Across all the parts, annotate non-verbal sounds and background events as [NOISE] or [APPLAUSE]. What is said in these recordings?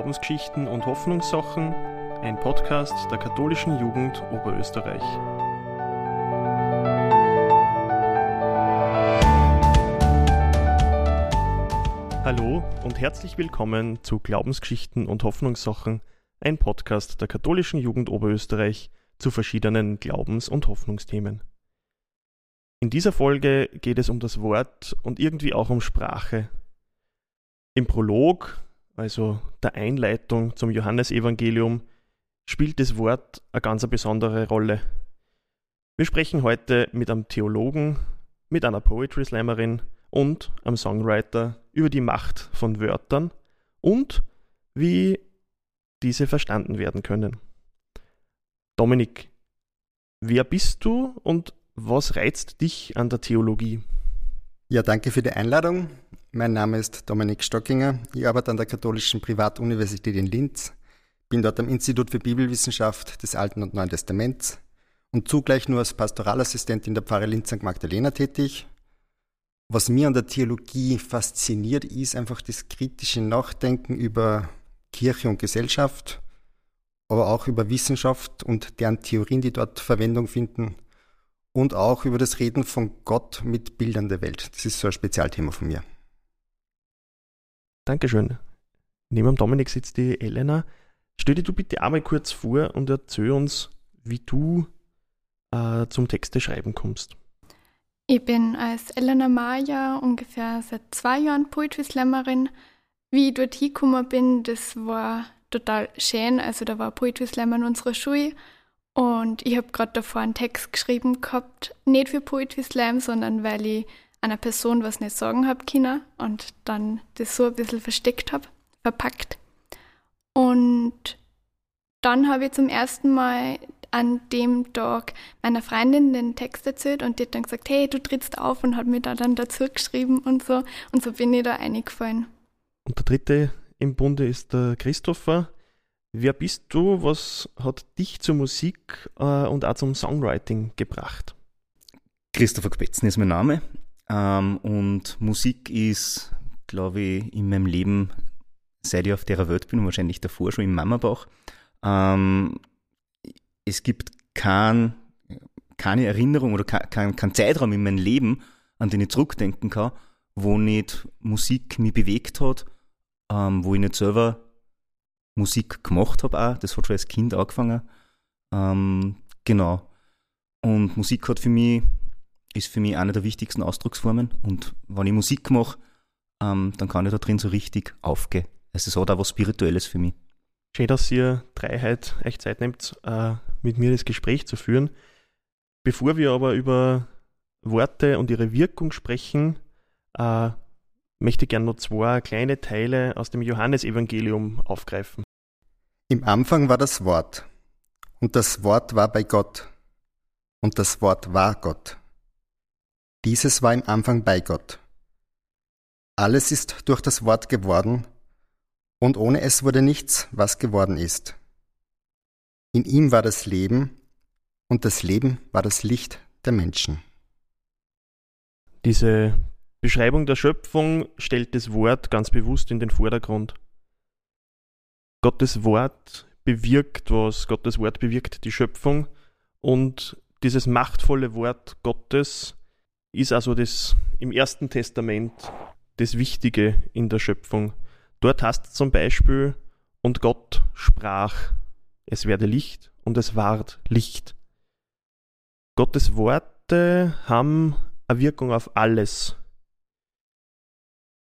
Glaubensgeschichten und Hoffnungssachen, ein Podcast der katholischen Jugend Oberösterreich. Hallo und herzlich willkommen zu Glaubensgeschichten und Hoffnungssachen, ein Podcast der katholischen Jugend Oberösterreich zu verschiedenen Glaubens- und Hoffnungsthemen. In dieser Folge geht es um das Wort und irgendwie auch um Sprache. Im Prolog also der Einleitung zum Johannesevangelium, spielt das Wort eine ganz besondere Rolle. Wir sprechen heute mit einem Theologen, mit einer Poetry Slammerin und einem Songwriter über die Macht von Wörtern und wie diese verstanden werden können. Dominik, wer bist du und was reizt dich an der Theologie? Ja, danke für die Einladung. Mein Name ist Dominik Stockinger. Ich arbeite an der Katholischen Privatuniversität in Linz, bin dort am Institut für Bibelwissenschaft des Alten und Neuen Testaments und zugleich nur als Pastoralassistent in der Pfarre Linz St. Magdalena tätig. Was mir an der Theologie fasziniert, ist einfach das kritische Nachdenken über Kirche und Gesellschaft, aber auch über Wissenschaft und deren Theorien, die dort Verwendung finden und auch über das Reden von Gott mit Bildern der Welt. Das ist so ein Spezialthema von mir. Dankeschön. Neben Dominik sitzt die Elena. Stell dir du bitte einmal kurz vor und erzähl uns, wie du äh, zum Texte schreiben kommst. Ich bin als Elena Maja ungefähr seit zwei Jahren Poetry Slammerin. Wie ich dort hingekommen bin, das war total schön. Also da war Poetry Slammer in unserer Schule und ich habe gerade davor einen Text geschrieben gehabt, nicht für Poetry Slam, sondern weil ich einer Person was nicht sagen habe können und dann das so ein bisschen versteckt habe, verpackt. Und dann habe ich zum ersten Mal an dem Tag meiner Freundin den Text erzählt und die hat dann gesagt, hey, du trittst auf und hat mir da dann dazu geschrieben und so. Und so bin ich da eingefallen. Und der dritte im Bunde ist der Christopher. Wer bist du? Was hat dich zur Musik äh, und auch zum Songwriting gebracht? Christopher Kpetzen ist mein Name. Ähm, und Musik ist, glaube ich, in meinem Leben, seit ich auf der Welt bin, wahrscheinlich davor schon im Mammerbauch. Ähm, es gibt kein, keine Erinnerung oder kein, kein Zeitraum in meinem Leben, an den ich zurückdenken kann, wo nicht Musik mich bewegt hat, ähm, wo ich nicht selber Musik gemacht habe auch. Das hat schon als Kind angefangen. Ähm, genau. Und Musik hat für mich ist für mich eine der wichtigsten Ausdrucksformen. Und wenn ich Musik mache, ähm, dann kann ich da drin so richtig aufgehen. Es ist auch da was Spirituelles für mich. Schön, dass ihr Dreiheit echt Zeit nehmt, äh, mit mir das Gespräch zu führen. Bevor wir aber über Worte und ihre Wirkung sprechen, äh, möchte ich gerne noch zwei kleine Teile aus dem Johannesevangelium aufgreifen. Im Anfang war das Wort, und das Wort war bei Gott, und das Wort war Gott. Dieses war im Anfang bei Gott. Alles ist durch das Wort geworden, und ohne es wurde nichts, was geworden ist. In ihm war das Leben, und das Leben war das Licht der Menschen. Diese Beschreibung der Schöpfung stellt das Wort ganz bewusst in den Vordergrund. Gottes Wort bewirkt was, Gottes Wort bewirkt die Schöpfung und dieses machtvolle Wort Gottes ist also das im Ersten Testament das Wichtige in der Schöpfung. Dort heißt zum Beispiel, und Gott sprach, es werde Licht und es ward Licht. Gottes Worte haben eine Wirkung auf alles.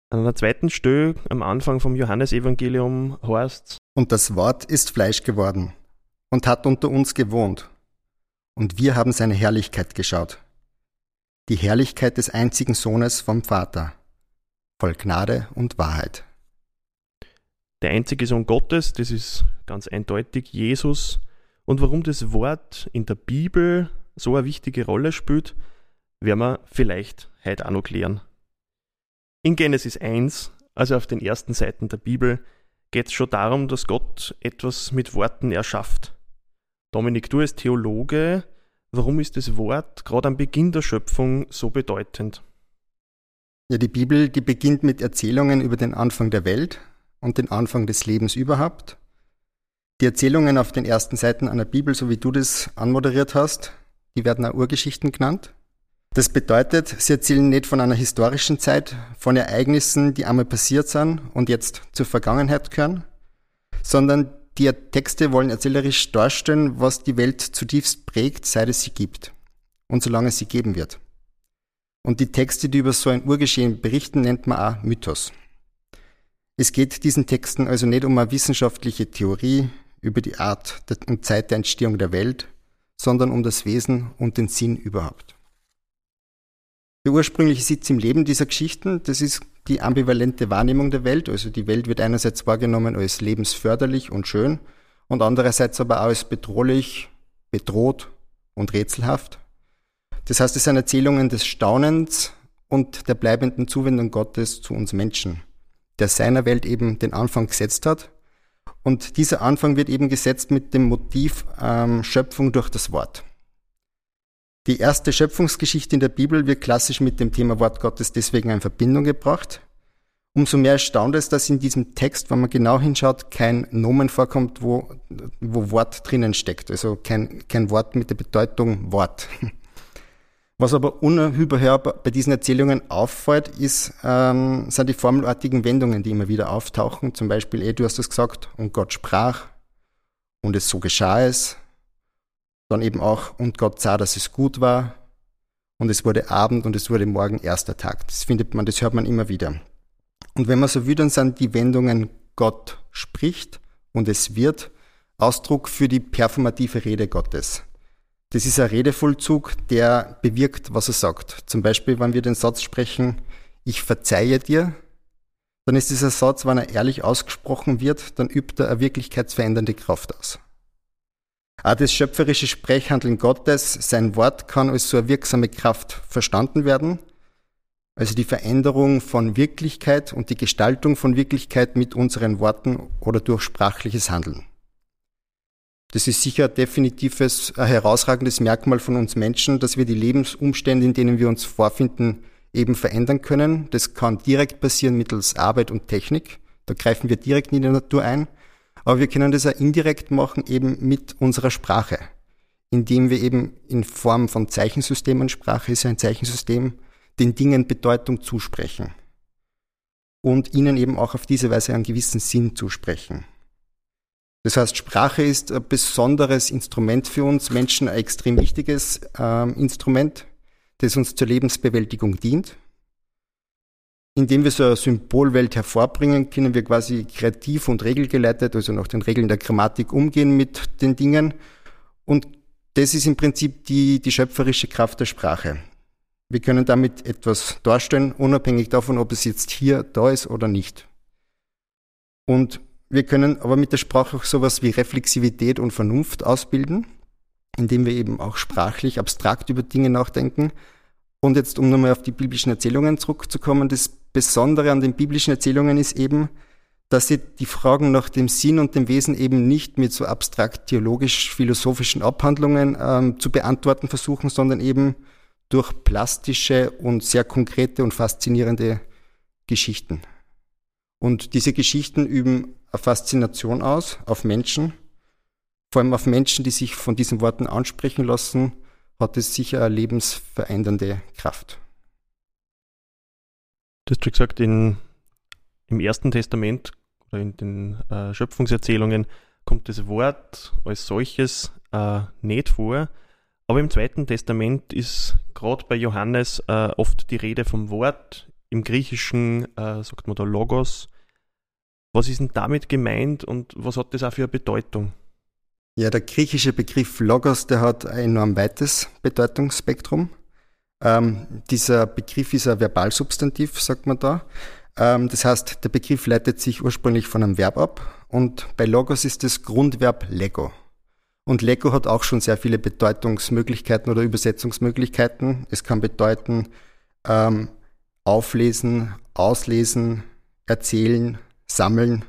An der zweiten Stelle am Anfang vom Johannesevangelium heißt Und das Wort ist Fleisch geworden und hat unter uns gewohnt. Und wir haben seine Herrlichkeit geschaut die Herrlichkeit des einzigen Sohnes vom Vater, voll Gnade und Wahrheit. Der einzige Sohn Gottes, das ist ganz eindeutig Jesus. Und warum das Wort in der Bibel so eine wichtige Rolle spielt, werden wir vielleicht heute auch noch klären. In Genesis 1, also auf den ersten Seiten der Bibel, geht es schon darum, dass Gott etwas mit Worten erschafft. Dominik, du als Theologe Warum ist das Wort gerade am Beginn der Schöpfung so bedeutend? Ja, die Bibel, die beginnt mit Erzählungen über den Anfang der Welt und den Anfang des Lebens überhaupt. Die Erzählungen auf den ersten Seiten einer Bibel, so wie du das anmoderiert hast, die werden auch Urgeschichten genannt. Das bedeutet, sie erzählen nicht von einer historischen Zeit, von Ereignissen, die einmal passiert sind und jetzt zur Vergangenheit gehören, sondern die Texte wollen erzählerisch darstellen, was die Welt zutiefst prägt, seit es sie gibt und solange es sie geben wird. Und die Texte, die über so ein Urgeschehen berichten, nennt man auch Mythos. Es geht diesen Texten also nicht um eine wissenschaftliche Theorie über die Art und Zeit der Entstehung der Welt, sondern um das Wesen und den Sinn überhaupt. Der ursprüngliche Sitz im Leben dieser Geschichten, das ist die ambivalente Wahrnehmung der Welt. Also die Welt wird einerseits wahrgenommen als lebensförderlich und schön und andererseits aber auch als bedrohlich, bedroht und rätselhaft. Das heißt, es sind Erzählungen des Staunens und der bleibenden Zuwendung Gottes zu uns Menschen, der seiner Welt eben den Anfang gesetzt hat. Und dieser Anfang wird eben gesetzt mit dem Motiv ähm, Schöpfung durch das Wort. Die erste Schöpfungsgeschichte in der Bibel wird klassisch mit dem Thema Wort Gottes deswegen in Verbindung gebracht. Umso mehr erstaunt es, dass in diesem Text, wenn man genau hinschaut, kein Nomen vorkommt, wo, wo Wort drinnen steckt. Also kein, kein Wort mit der Bedeutung Wort. [LAUGHS] Was aber unüberhörbar bei diesen Erzählungen auffällt, ist, ähm, sind die formelartigen Wendungen, die immer wieder auftauchen. Zum Beispiel, eh, du hast es gesagt, und Gott sprach, und es so geschah es, dann eben auch, und Gott sah, dass es gut war. Und es wurde Abend und es wurde morgen erster Tag. Das findet man, das hört man immer wieder. Und wenn man so will, dann sind die Wendungen Gott spricht und es wird Ausdruck für die performative Rede Gottes. Das ist ein Redevollzug, der bewirkt, was er sagt. Zum Beispiel, wenn wir den Satz sprechen, ich verzeihe dir, dann ist dieser Satz, wenn er ehrlich ausgesprochen wird, dann übt er eine wirklichkeitsverändernde Kraft aus. Auch das schöpferische Sprechhandeln Gottes, sein Wort kann als so eine wirksame Kraft verstanden werden. Also die Veränderung von Wirklichkeit und die Gestaltung von Wirklichkeit mit unseren Worten oder durch sprachliches Handeln. Das ist sicher definitives, ein herausragendes Merkmal von uns Menschen, dass wir die Lebensumstände, in denen wir uns vorfinden, eben verändern können. Das kann direkt passieren mittels Arbeit und Technik. Da greifen wir direkt in die Natur ein. Aber wir können das auch indirekt machen, eben mit unserer Sprache, indem wir eben in Form von Zeichensystemen, Sprache ist ja ein Zeichensystem, den Dingen Bedeutung zusprechen und ihnen eben auch auf diese Weise einen gewissen Sinn zusprechen. Das heißt, Sprache ist ein besonderes Instrument für uns Menschen, ein extrem wichtiges äh, Instrument, das uns zur Lebensbewältigung dient. Indem wir so eine Symbolwelt hervorbringen, können wir quasi kreativ und regelgeleitet, also nach den Regeln der Grammatik umgehen mit den Dingen. Und das ist im Prinzip die, die schöpferische Kraft der Sprache. Wir können damit etwas darstellen, unabhängig davon, ob es jetzt hier da ist oder nicht. Und wir können aber mit der Sprache auch sowas wie Reflexivität und Vernunft ausbilden, indem wir eben auch sprachlich abstrakt über Dinge nachdenken und jetzt, um nochmal auf die biblischen Erzählungen zurückzukommen, das Besondere an den biblischen Erzählungen ist eben, dass sie die Fragen nach dem Sinn und dem Wesen eben nicht mit so abstrakt theologisch-philosophischen Abhandlungen ähm, zu beantworten versuchen, sondern eben durch plastische und sehr konkrete und faszinierende Geschichten. Und diese Geschichten üben eine Faszination aus auf Menschen, vor allem auf Menschen, die sich von diesen Worten ansprechen lassen hat es sicher eine lebensverändernde Kraft. Du hast schon gesagt, in, im Ersten Testament oder in den äh, Schöpfungserzählungen kommt das Wort als solches äh, nicht vor. Aber im Zweiten Testament ist gerade bei Johannes äh, oft die Rede vom Wort. Im Griechischen äh, sagt man da Logos. Was ist denn damit gemeint und was hat das auch für eine Bedeutung? Ja, der griechische Begriff Logos, der hat ein enorm weites Bedeutungsspektrum. Ähm, dieser Begriff ist ein Verbalsubstantiv, sagt man da. Ähm, das heißt, der Begriff leitet sich ursprünglich von einem Verb ab und bei Logos ist das Grundverb Lego. Und Lego hat auch schon sehr viele Bedeutungsmöglichkeiten oder Übersetzungsmöglichkeiten. Es kann bedeuten ähm, auflesen, auslesen, erzählen, sammeln.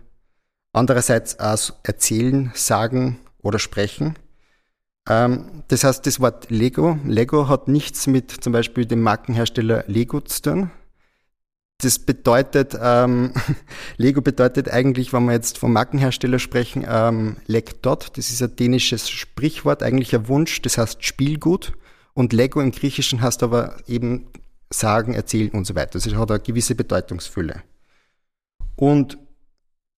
Andererseits auch erzählen, sagen, oder sprechen. Ähm, das heißt, das Wort Lego, Lego hat nichts mit zum Beispiel dem Markenhersteller Lego zu tun. Das bedeutet, ähm, [LAUGHS] Lego bedeutet eigentlich, wenn wir jetzt vom Markenhersteller sprechen, ähm, Leg dot. Das ist ein dänisches Sprichwort, eigentlich ein Wunsch, das heißt Spielgut. Und Lego im Griechischen heißt aber eben sagen, erzählen und so weiter. Also es hat eine gewisse Bedeutungsfülle. Und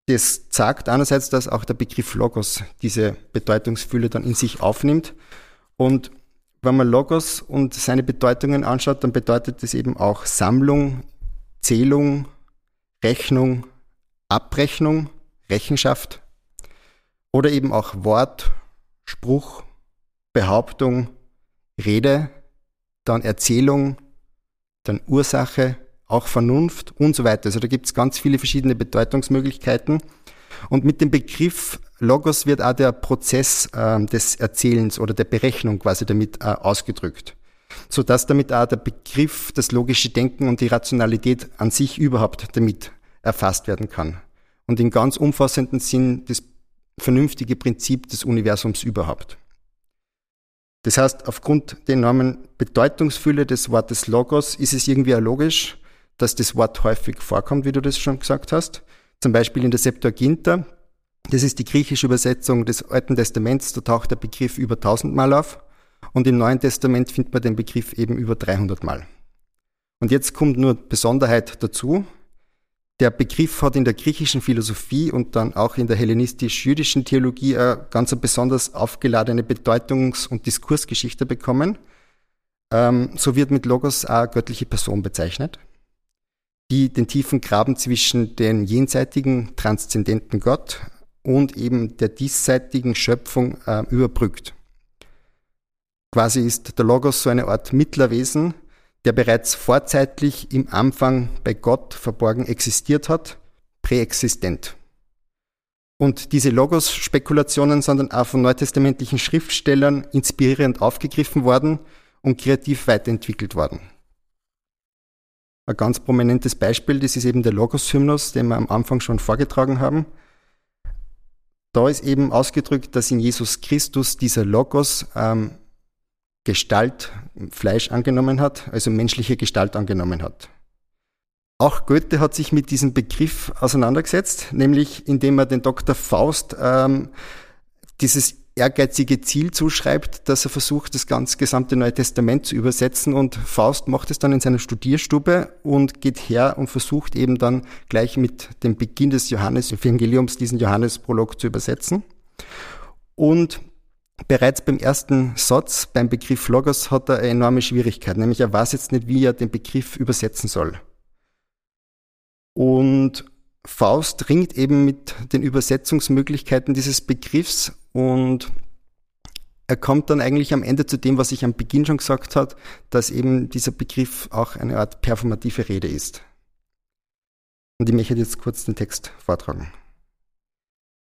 das sagt einerseits, dass auch der Begriff Logos diese Bedeutungsfülle dann in sich aufnimmt. Und wenn man Logos und seine Bedeutungen anschaut, dann bedeutet das eben auch Sammlung, Zählung, Rechnung, Abrechnung, Rechenschaft oder eben auch Wort, Spruch, Behauptung, Rede, dann Erzählung, dann Ursache, auch Vernunft und so weiter. Also da gibt es ganz viele verschiedene Bedeutungsmöglichkeiten. Und mit dem Begriff Logos wird auch der Prozess äh, des Erzählens oder der Berechnung quasi damit äh, ausgedrückt, sodass damit auch der Begriff, das logische Denken und die Rationalität an sich überhaupt damit erfasst werden kann. Und in ganz umfassenden Sinn das vernünftige Prinzip des Universums überhaupt. Das heißt, aufgrund der enormen Bedeutungsfülle des Wortes Logos ist es irgendwie auch logisch, dass das Wort häufig vorkommt, wie du das schon gesagt hast. Zum Beispiel in der Septuaginta, das ist die griechische Übersetzung des Alten Testaments, da taucht der Begriff über 1000 Mal auf und im Neuen Testament findet man den Begriff eben über 300 Mal. Und jetzt kommt nur Besonderheit dazu. Der Begriff hat in der griechischen Philosophie und dann auch in der hellenistisch-jüdischen Theologie eine ganz besonders aufgeladene Bedeutungs- und Diskursgeschichte bekommen. Ähm, so wird mit Logos auch göttliche Person bezeichnet die den tiefen Graben zwischen den jenseitigen, transzendenten Gott und eben der diesseitigen Schöpfung äh, überbrückt. Quasi ist der Logos so eine Art Mittlerwesen, der bereits vorzeitlich im Anfang bei Gott verborgen existiert hat, präexistent. Und diese Logos-Spekulationen sind dann auch von neutestamentlichen Schriftstellern inspirierend aufgegriffen worden und kreativ weiterentwickelt worden. Ein ganz prominentes Beispiel, das ist eben der Logos-Hymnus, den wir am Anfang schon vorgetragen haben. Da ist eben ausgedrückt, dass in Jesus Christus dieser Logos ähm, Gestalt, Fleisch angenommen hat, also menschliche Gestalt angenommen hat. Auch Goethe hat sich mit diesem Begriff auseinandergesetzt, nämlich indem er den Dr. Faust ähm, dieses ehrgeizige Ziel zuschreibt, dass er versucht, das ganz gesamte Neue Testament zu übersetzen und Faust macht es dann in seiner Studierstube und geht her und versucht eben dann gleich mit dem Beginn des Johannes-Evangeliums diesen Johannesprolog zu übersetzen. Und bereits beim ersten Satz, beim Begriff Logos, hat er eine enorme Schwierigkeit, nämlich er weiß jetzt nicht, wie er den Begriff übersetzen soll. Und Faust ringt eben mit den Übersetzungsmöglichkeiten dieses Begriffs und er kommt dann eigentlich am Ende zu dem, was ich am Beginn schon gesagt habe, dass eben dieser Begriff auch eine Art performative Rede ist. Und ich möchte jetzt kurz den Text vortragen.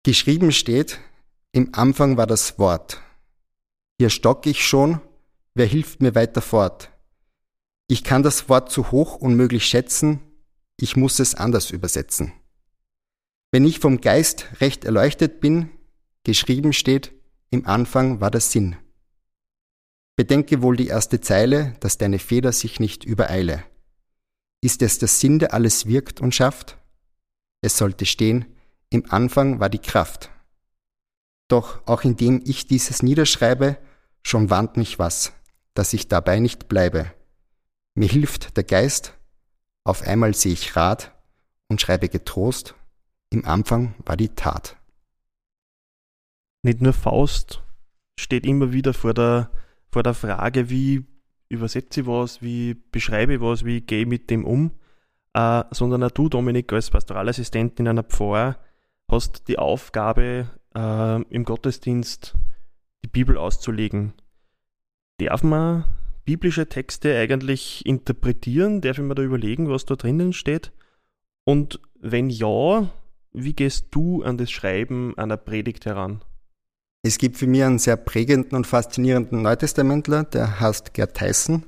Geschrieben steht, im Anfang war das Wort. Hier stock ich schon, wer hilft mir weiter fort? Ich kann das Wort zu hoch unmöglich schätzen, ich muss es anders übersetzen. Wenn ich vom Geist recht erleuchtet bin, geschrieben steht, im Anfang war der Sinn. Bedenke wohl die erste Zeile, dass deine Feder sich nicht übereile. Ist es der Sinn, der alles wirkt und schafft? Es sollte stehen, im Anfang war die Kraft. Doch auch indem ich dieses niederschreibe, schon warnt mich was, dass ich dabei nicht bleibe. Mir hilft der Geist, auf einmal sehe ich Rat und schreibe getrost, im Anfang war die Tat. Nicht nur Faust steht immer wieder vor der, vor der Frage, wie übersetze ich was, wie beschreibe ich was, wie gehe ich mit dem um, äh, sondern auch du, Dominik, als Pastoralassistent in einer Pfarr, hast die Aufgabe, äh, im Gottesdienst die Bibel auszulegen. Darf man biblische Texte eigentlich interpretieren? Darf ich mir da überlegen, was da drinnen steht? Und wenn ja, wie gehst du an das Schreiben einer Predigt heran? Es gibt für mich einen sehr prägenden und faszinierenden Neutestamentler, der heißt Gerd Tyson.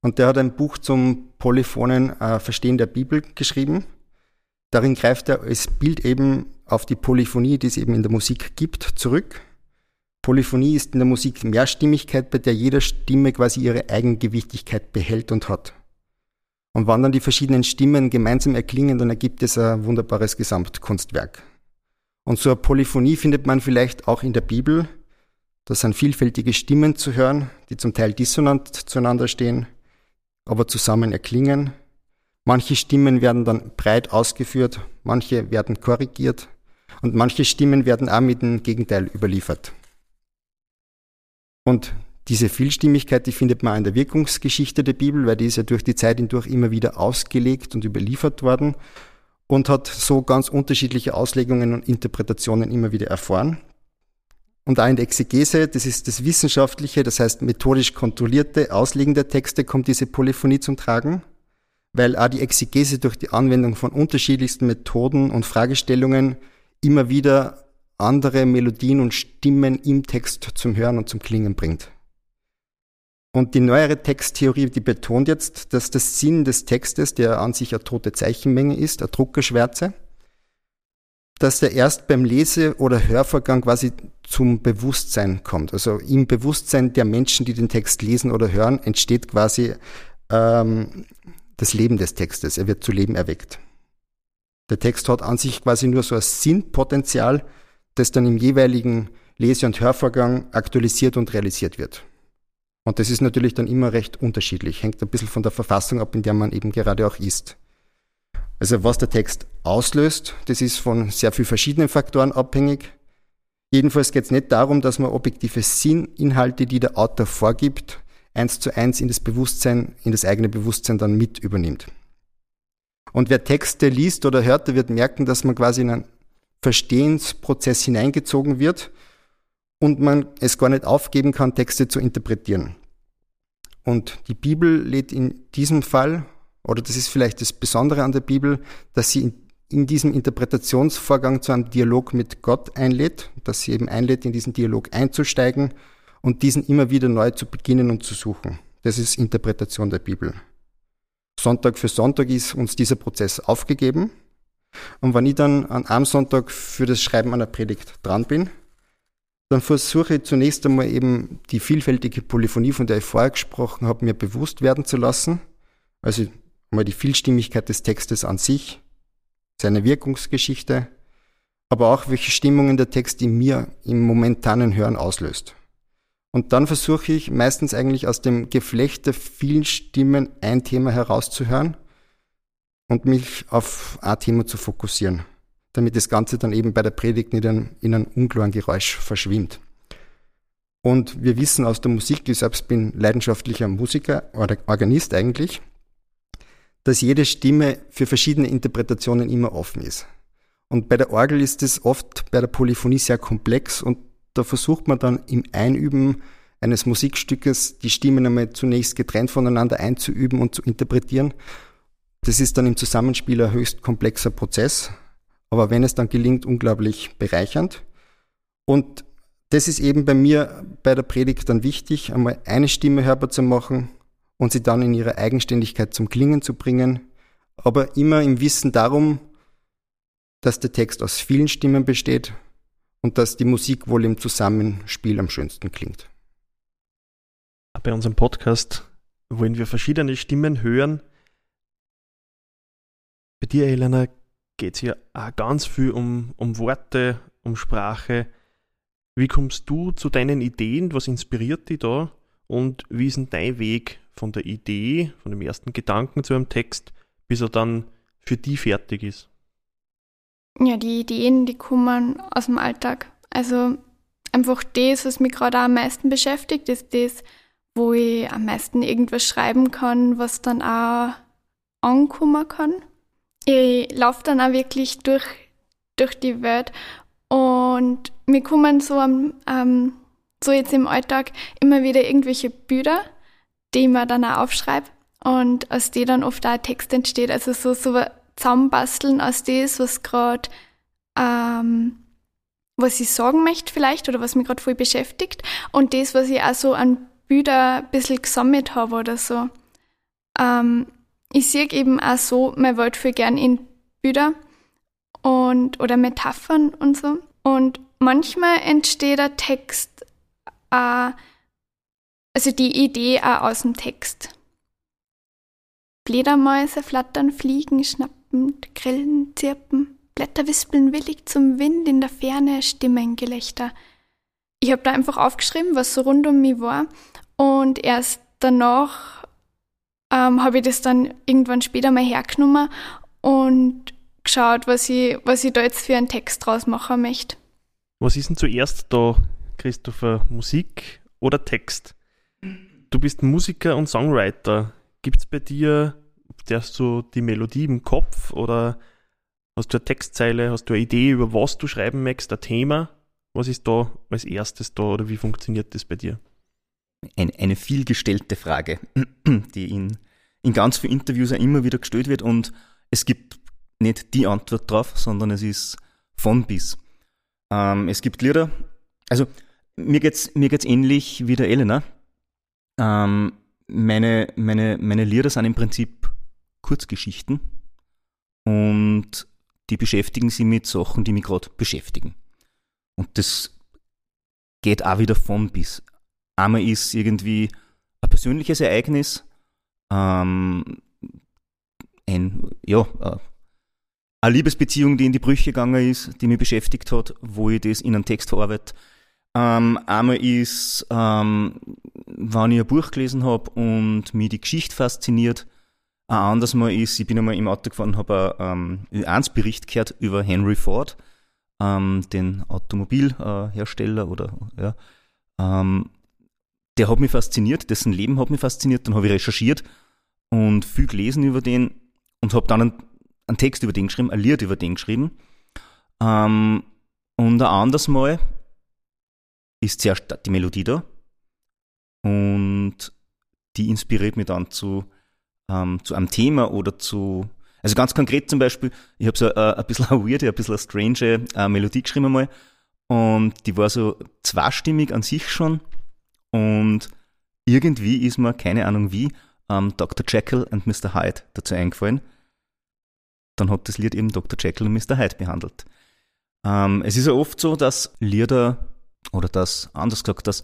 Und der hat ein Buch zum polyphonen äh, Verstehen der Bibel geschrieben. Darin greift er als Bild eben auf die Polyphonie, die es eben in der Musik gibt, zurück. Polyphonie ist in der Musik Mehrstimmigkeit, bei der jede Stimme quasi ihre Eigengewichtigkeit behält und hat. Und wann dann die verschiedenen Stimmen gemeinsam erklingen, dann ergibt es ein wunderbares Gesamtkunstwerk. Und so eine Polyphonie findet man vielleicht auch in der Bibel. Da sind vielfältige Stimmen zu hören, die zum Teil dissonant zueinander stehen, aber zusammen erklingen. Manche Stimmen werden dann breit ausgeführt, manche werden korrigiert und manche Stimmen werden auch mit dem Gegenteil überliefert. Und diese Vielstimmigkeit, die findet man in der Wirkungsgeschichte der Bibel, weil die ist ja durch die Zeit hindurch immer wieder ausgelegt und überliefert worden und hat so ganz unterschiedliche Auslegungen und Interpretationen immer wieder erfahren. Und auch in der Exegese, das ist das wissenschaftliche, das heißt methodisch kontrollierte Auslegen der Texte, kommt diese Polyphonie zum Tragen, weil auch die Exegese durch die Anwendung von unterschiedlichsten Methoden und Fragestellungen immer wieder andere Melodien und Stimmen im Text zum Hören und zum Klingen bringt. Und die neuere Texttheorie, die betont jetzt, dass der Sinn des Textes, der an sich eine tote Zeichenmenge ist, eine Druckerschwärze, dass der erst beim Lese- oder Hörvorgang quasi zum Bewusstsein kommt. Also im Bewusstsein der Menschen, die den Text lesen oder hören, entsteht quasi ähm, das Leben des Textes. Er wird zu Leben erweckt. Der Text hat an sich quasi nur so ein Sinnpotenzial, das dann im jeweiligen Lese- und Hörvorgang aktualisiert und realisiert wird. Und das ist natürlich dann immer recht unterschiedlich, hängt ein bisschen von der Verfassung ab, in der man eben gerade auch ist. Also was der Text auslöst, das ist von sehr vielen verschiedenen Faktoren abhängig. Jedenfalls geht es nicht darum, dass man objektive Sinninhalte, die der Autor vorgibt, eins zu eins in das Bewusstsein, in das eigene Bewusstsein dann mit übernimmt. Und wer Texte liest oder hört, der wird merken, dass man quasi in einen Verstehensprozess hineingezogen wird und man es gar nicht aufgeben kann, Texte zu interpretieren. Und die Bibel lädt in diesem Fall, oder das ist vielleicht das Besondere an der Bibel, dass sie in, in diesem Interpretationsvorgang zu einem Dialog mit Gott einlädt, dass sie eben einlädt, in diesen Dialog einzusteigen und diesen immer wieder neu zu beginnen und zu suchen. Das ist Interpretation der Bibel. Sonntag für Sonntag ist uns dieser Prozess aufgegeben. Und wenn ich dann an einem Sonntag für das Schreiben einer Predigt dran bin, dann versuche ich zunächst einmal eben die vielfältige Polyphonie, von der ich vorher gesprochen habe, mir bewusst werden zu lassen. Also mal die Vielstimmigkeit des Textes an sich, seine Wirkungsgeschichte, aber auch welche Stimmungen der Text in mir im momentanen Hören auslöst. Und dann versuche ich meistens eigentlich aus dem Geflecht der vielen Stimmen ein Thema herauszuhören und mich auf ein Thema zu fokussieren damit das Ganze dann eben bei der Predigt nicht in, in einem unklaren Geräusch verschwimmt. Und wir wissen aus der Musik, ich selbst bin leidenschaftlicher Musiker oder Organist eigentlich, dass jede Stimme für verschiedene Interpretationen immer offen ist. Und bei der Orgel ist es oft bei der Polyphonie sehr komplex und da versucht man dann im Einüben eines Musikstückes die Stimmen einmal zunächst getrennt voneinander einzuüben und zu interpretieren. Das ist dann im Zusammenspiel ein höchst komplexer Prozess, aber wenn es dann gelingt, unglaublich bereichernd. Und das ist eben bei mir bei der Predigt dann wichtig, einmal eine Stimme hörbar zu machen und sie dann in ihrer Eigenständigkeit zum Klingen zu bringen, aber immer im Wissen darum, dass der Text aus vielen Stimmen besteht und dass die Musik wohl im Zusammenspiel am schönsten klingt. Bei unserem Podcast wollen wir verschiedene Stimmen hören. Bei dir, Elena, geht es ja auch ganz viel um, um Worte, um Sprache. Wie kommst du zu deinen Ideen? Was inspiriert dich da? Und wie ist denn dein Weg von der Idee, von dem ersten Gedanken zu einem Text, bis er dann für die fertig ist? Ja, die Ideen, die kommen aus dem Alltag. Also einfach das, was mich gerade am meisten beschäftigt, ist das, wo ich am meisten irgendwas schreiben kann, was dann auch ankommen kann ich laufe dann auch wirklich durch, durch die Welt und mir kommen so, ähm, so jetzt im Alltag immer wieder irgendwelche Bilder, die mir dann auch aufschreibe und aus denen dann oft auch ein Text entsteht. Also so, so zusammenbasteln aus dem, was gerade, ähm, was ich sagen möchte vielleicht oder was mich gerade voll beschäftigt und das, was ich auch so an Bilder ein bisschen gesammelt habe oder so. Ähm, ich sehe eben auch so mein Welt viel gern in Bilder und, oder Metaphern und so. Und manchmal entsteht der Text, äh, also die Idee auch aus dem Text. Fledermäuse flattern, fliegen, schnappend, Grillen, zirpen, Blätter wispeln willig zum Wind in der Ferne, Stimmengelächter. Ich habe da einfach aufgeschrieben, was so rund um mich war und erst danach ähm, habe ich das dann irgendwann später mal hergenommen und geschaut, was ich, was ich da jetzt für einen Text draus machen möchte. Was ist denn zuerst da, Christopher? Musik oder Text? Du bist Musiker und Songwriter. Gibt es bei dir, hast du die Melodie im Kopf oder hast du eine Textzeile, hast du eine Idee, über was du schreiben möchtest, ein Thema? Was ist da als erstes da oder wie funktioniert das bei dir? Ein, eine vielgestellte Frage, [CLEARS THROAT] die in, in ganz vielen Interviews auch immer wieder gestellt wird und es gibt nicht die Antwort drauf, sondern es ist von bis. Ähm, es gibt Lieder, also mir geht's, mir geht's ähnlich wie der Elena. Ähm, meine, meine, meine Lieder sind im Prinzip Kurzgeschichten und die beschäftigen sich mit Sachen, die mich gerade beschäftigen. Und das geht auch wieder von bis. Einmal ist irgendwie ein persönliches Ereignis, ähm, ein, ja, äh, eine Liebesbeziehung, die in die Brüche gegangen ist, die mich beschäftigt hat, wo ich das in einen Text verarbeite. Ähm, einmal ist, ähm, wenn ich ein Buch gelesen habe und mich die Geschichte fasziniert. Ein anderes Mal ist, ich bin einmal im Auto gefahren und habe einen ähm, Ö1-Bericht gehört über Henry Ford, ähm, den Automobilhersteller äh, oder ja. Ähm, der hat mich fasziniert, dessen Leben hat mich fasziniert, dann habe ich recherchiert und viel gelesen über den und habe dann einen einen Text über den geschrieben, ein Lied über den geschrieben. Ähm, und ein anderes Mal ist zuerst die Melodie da und die inspiriert mich dann zu, ähm, zu einem Thema oder zu, also ganz konkret zum Beispiel, ich habe so ein, ein bisschen eine weirde, ein bisschen eine strange äh, Melodie geschrieben einmal und die war so zweistimmig an sich schon und irgendwie ist mir, keine Ahnung wie, ähm, Dr. Jekyll und Mr. Hyde dazu eingefallen dann hat das Lied eben Dr. Jekyll und Mr. Hyde behandelt. Ähm, es ist ja oft so, dass Lieder, oder das, anders gesagt, dass,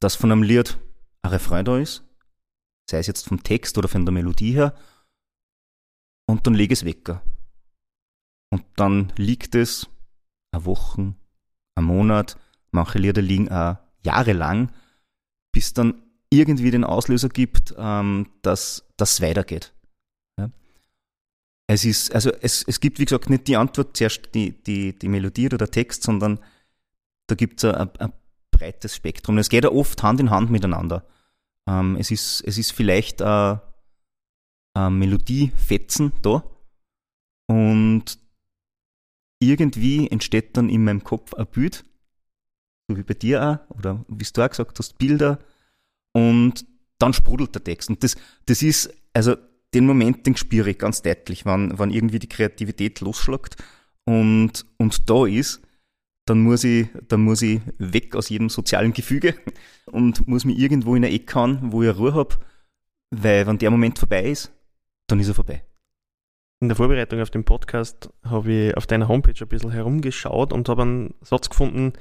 dass von einem Lied ein Refrain da ist, sei es jetzt vom Text oder von der Melodie her, und dann lege es weg. Und dann liegt es eine Woche, ein Monat, manche Lieder liegen auch jahrelang, bis dann irgendwie den Auslöser gibt, ähm, dass das weitergeht. Es ist, also es, es gibt, wie gesagt, nicht die Antwort zuerst die, die, die Melodie oder der Text, sondern da gibt es ein, ein, breites Spektrum. Es geht ja oft Hand in Hand miteinander. Ähm, es, ist, es ist vielleicht ein, ein Melodiefetzen da und irgendwie entsteht dann in meinem Kopf ein Bild, so wie bei dir auch, oder wie du auch gesagt hast, Bilder und dann sprudelt der Text. Und das, das ist, also den Moment, den spüre ich ganz deutlich, wann, wann irgendwie die Kreativität losschlägt und, und da ist, dann muss ich, dann muss ich weg aus jedem sozialen Gefüge [LAUGHS] und muss mich irgendwo in eine Ecke hauen, wo ich Ruhe habe, weil wenn der Moment vorbei ist, dann ist er vorbei. In der Vorbereitung auf den Podcast habe ich auf deiner Homepage ein bisschen herumgeschaut und habe einen Satz gefunden,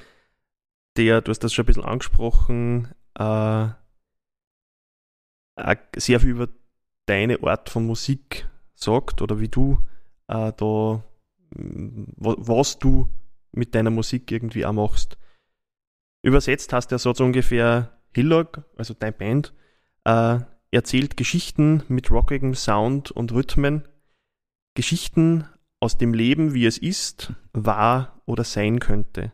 der, du hast das schon ein bisschen angesprochen, äh, sehr viel über deine Art von Musik sagt oder wie du äh, da, was du mit deiner Musik irgendwie auch machst. Übersetzt hast du ja so ungefähr Hillock, also dein Band, äh, erzählt Geschichten mit rockigem Sound und Rhythmen, Geschichten aus dem Leben, wie es ist, war oder sein könnte.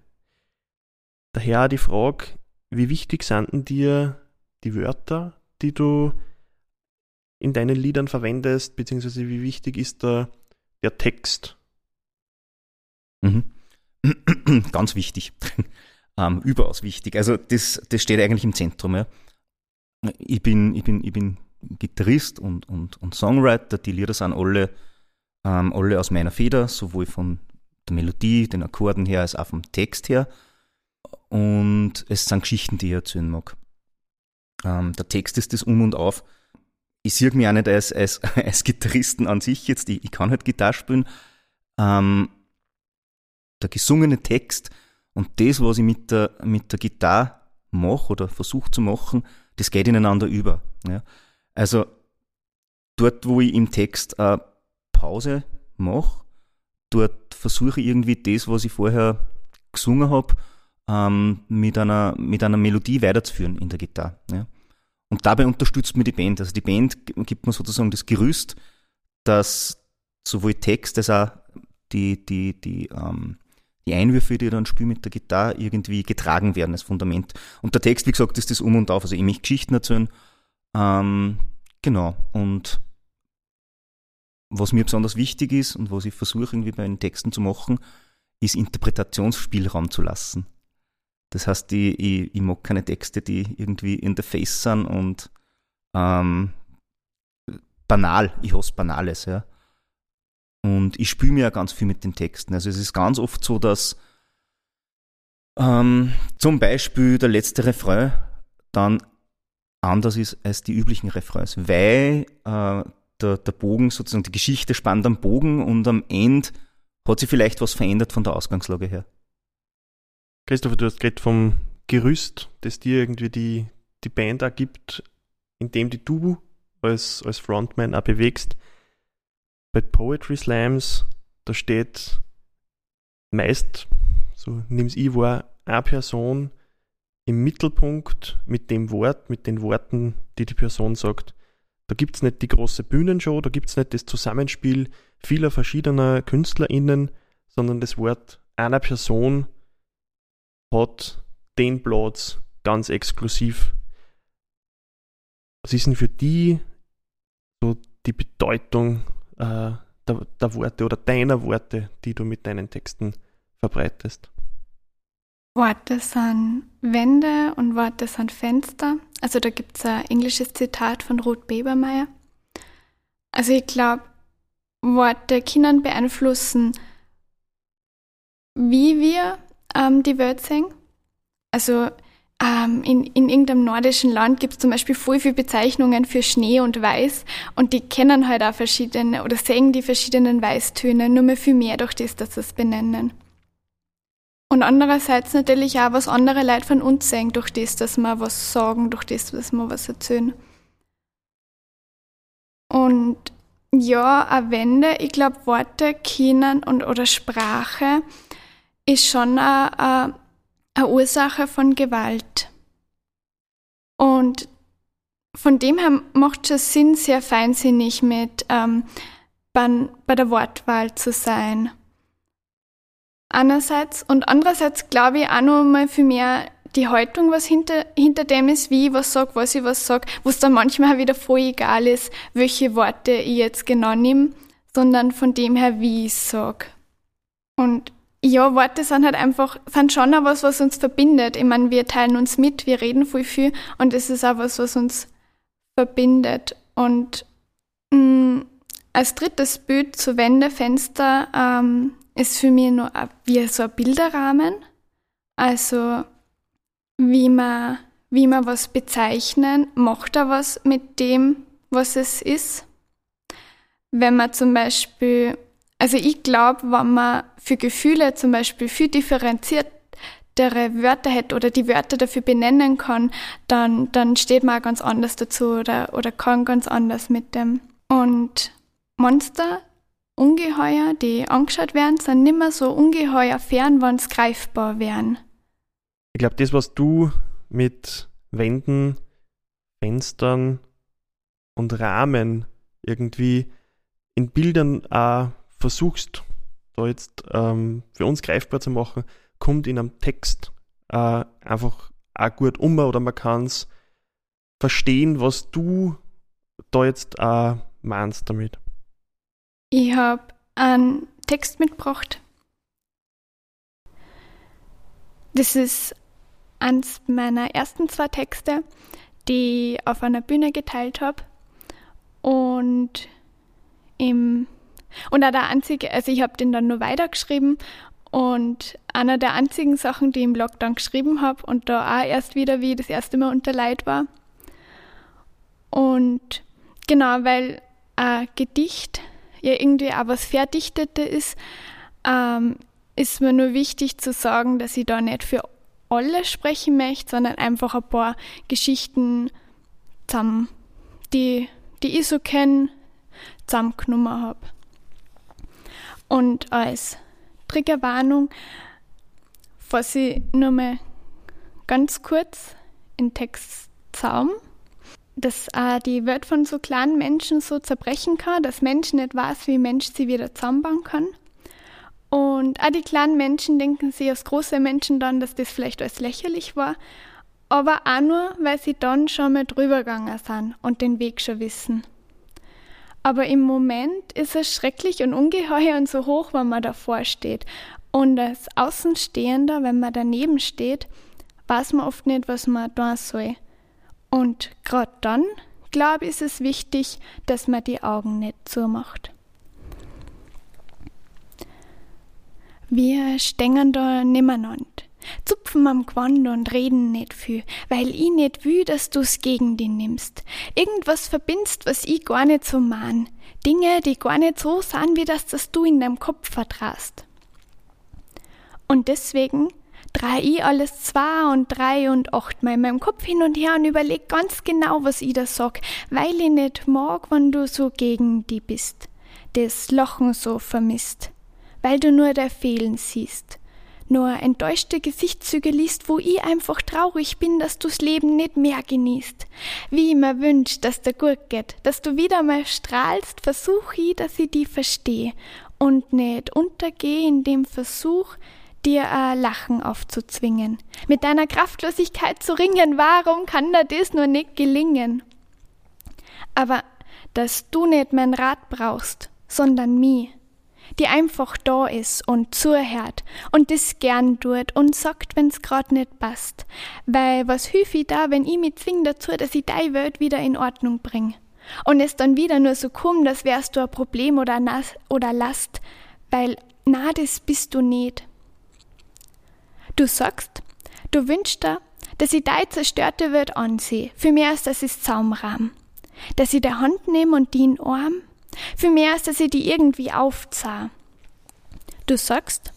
Daher die Frage, wie wichtig sind dir die Wörter, die du in deinen Liedern verwendest, beziehungsweise wie wichtig ist da der Text? Mhm. [CLEARS THROAT] Ganz wichtig. [LAUGHS] ähm, überaus wichtig. Also das, das steht eigentlich im Zentrum. Ja. Ich, bin, ich, bin, ich bin Gitarrist und, und, und Songwriter. Die Lieder sind alle, ähm, alle aus meiner Feder, sowohl von der Melodie, den Akkorden her, als auch vom Text her. Und es sind Geschichten, die ich erzählen mag. Ähm, der Text ist das Um und Auf ich sehe mich auch nicht als, als, [LAUGHS] als Gitarristen an sich jetzt, ich, ich kann halt Gitarre spielen. Ähm, der gesungene Text und das, was ich mit der, mit der Gitarre mache oder versuche zu machen, das geht ineinander über. Ja. Also dort, wo ich im Text eine Pause mache, dort versuche ich irgendwie das, was ich vorher gesungen habe, ähm, mit, einer, mit einer Melodie weiterzuführen in der Gitarre. Ja. Und dabei unterstützt mir die Band. Also die Band gibt mir sozusagen das Gerüst, dass sowohl Text als auch die, die, die, ähm, die Einwürfe, die ich dann spiele mit der Gitarre, irgendwie getragen werden als Fundament. Und der Text, wie gesagt, ist das Um und Auf. Also ich möchte Geschichten erzählen. Ähm, genau. Und was mir besonders wichtig ist und was ich versuche irgendwie bei den Texten zu machen, ist Interpretationsspielraum zu lassen. Das heißt, ich, ich, ich mag keine Texte, die irgendwie in the face sind und ähm, banal. Ich hasse Banales, ja. Und ich spüre mir ja ganz viel mit den Texten. Also es ist ganz oft so, dass ähm, zum Beispiel der letzte Refrain dann anders ist als die üblichen Refrains, weil äh, der, der Bogen sozusagen, die Geschichte spannt am Bogen und am Ende hat sich vielleicht was verändert von der Ausgangslage her. Christopher, du hast geredet vom Gerüst, das dir irgendwie die, die Band ergibt, indem die du als, als Frontman auch bewegst. Bei Poetry Slams, da steht meist, so nimm's ich wahr, eine Person im Mittelpunkt mit dem Wort, mit den Worten, die die Person sagt. Da gibt es nicht die große Bühnenshow, da gibt es nicht das Zusammenspiel vieler verschiedener KünstlerInnen, sondern das Wort einer Person hat den Platz ganz exklusiv. Was ist denn für die so die Bedeutung äh, der, der Worte oder deiner Worte, die du mit deinen Texten verbreitest? Worte sind Wände und Worte sind Fenster. Also da gibt es ein englisches Zitat von Ruth Bebermeier. Also ich glaube, Worte können beeinflussen, wie wir ähm, die Welt sehen. Also ähm, in, in irgendeinem nordischen Land gibt es zum Beispiel voll viele Bezeichnungen für Schnee und Weiß und die kennen halt auch verschiedene oder sehen die verschiedenen Weißtöne nur mehr viel mehr durch das, dass sie es benennen. Und andererseits natürlich auch, was andere Leute von uns sehen, durch das, dass wir was sagen, durch das, dass wir was erzählen. Und ja, auch Wände, ich glaube, Worte, Kindern und oder Sprache ist schon eine, eine Ursache von Gewalt. Und von dem her macht es Sinn, sehr feinsinnig mit ähm, bei, der Wortwahl zu sein. Einerseits und andererseits glaube ich auch noch mal viel mehr die Haltung, was hinter, hinter dem ist, wie ich was sage, was ich was sage, wo es dann manchmal auch wieder voll egal ist, welche Worte ich jetzt genau nehme, sondern von dem her, wie ich sage. Und ja, Worte sind halt einfach, sind schon auch was, was uns verbindet. Ich meine, wir teilen uns mit, wir reden voll viel und es ist auch was, was uns verbindet. Und mh, mm, als drittes Bild zu Wände, Fenster ähm, ist für mich nur wie so ein Bilderrahmen. Also wie man, wie man was bezeichnen, macht er was mit dem, was es ist. Wenn man zum Beispiel, also ich glaube, wenn man für Gefühle zum Beispiel viel differenziertere Wörter hätte oder die Wörter dafür benennen kann, dann, dann steht man auch ganz anders dazu oder, oder kann ganz anders mit dem. Und Monster, Ungeheuer, die angeschaut werden, sind nicht mehr so ungeheuer fern, wenn sie greifbar wären. Ich glaube, das, was du mit Wänden, Fenstern und Rahmen irgendwie in Bildern auch versuchst, da jetzt ähm, für uns greifbar zu machen, kommt in einem Text äh, einfach auch gut um oder man kann es verstehen, was du da jetzt äh, meinst damit. Ich habe einen Text mitgebracht. Das ist eins meiner ersten zwei Texte, die ich auf einer Bühne geteilt habe. Und im und auch der einzige, also ich habe den dann nur weitergeschrieben und einer der einzigen Sachen, die ich im dann geschrieben habe und da auch erst wieder, wie ich das erste Mal unter Leid war. Und genau, weil ein Gedicht ja irgendwie auch was Verdichtete ist, ähm, ist mir nur wichtig zu sagen, dass ich da nicht für alle sprechen möchte, sondern einfach ein paar Geschichten zusammen, die, die ich so kenne, zusammengenommen habe. Und als Triggerwarnung fasse ich nur mal ganz kurz in Text zusammen, dass auch die Welt von so kleinen Menschen so zerbrechen kann, dass Mensch nicht weiß, wie Mensch sie wieder zusammenbauen kann. Und auch die kleinen Menschen denken sich als große Menschen dann, dass das vielleicht alles lächerlich war, aber auch nur, weil sie dann schon mal drüber gegangen sind und den Weg schon wissen. Aber im Moment ist es schrecklich und ungeheuer und so hoch, wenn man davor steht. Und als Außenstehender, wenn man daneben steht, weiß man oft nicht, was man tun soll. Und gerade dann, glaube ich, ist es wichtig, dass man die Augen nicht zumacht. Wir stehen da nebeneinander, zupfen am Gewand und reden nicht viel, weil ich nicht will, dass du's gegen die nimmst. Irgendwas verbindst, was ich gar nicht so mahn. Dinge, die gar nicht so sind, wie das, das du in deinem Kopf vertraust. Und deswegen drei ich alles zwei und drei und acht mal in meinem Kopf hin und her und überleg ganz genau, was ich da sag, weil ich nicht mag, wenn du so gegen die bist, das Lachen so vermisst weil du nur der Fehlen siehst, nur enttäuschte Gesichtszüge liest, wo ich einfach traurig bin, dass du's Leben nicht mehr genießt. Wie ich mir wünsch, dass der gut geht, dass du wieder mal strahlst, versuch ich, dass ich die versteh und nicht untergeh in dem Versuch, dir ein Lachen aufzuzwingen. Mit deiner Kraftlosigkeit zu ringen, warum kann dir das nur nicht gelingen? Aber dass du nicht mein Rat brauchst, sondern mich, die einfach da ist und zuhört und das gern tut und sagt, wenn's grad nicht passt. Weil was hilf ich da, wenn ich mich zwing dazu, dass ich deine Welt wieder in Ordnung bring? Und es dann wieder nur so kommt, das wärst du ein Problem oder, Nas oder Last, weil na, das bist du nicht. Du sagst, du wünschst dir, dass ich deine zerstörte Welt ansehe, für mehr als das ist Zaumrahmen. Dass ich der Hand nehme und die in Arm für mehr als dass ich die irgendwie aufzah. Du sagst,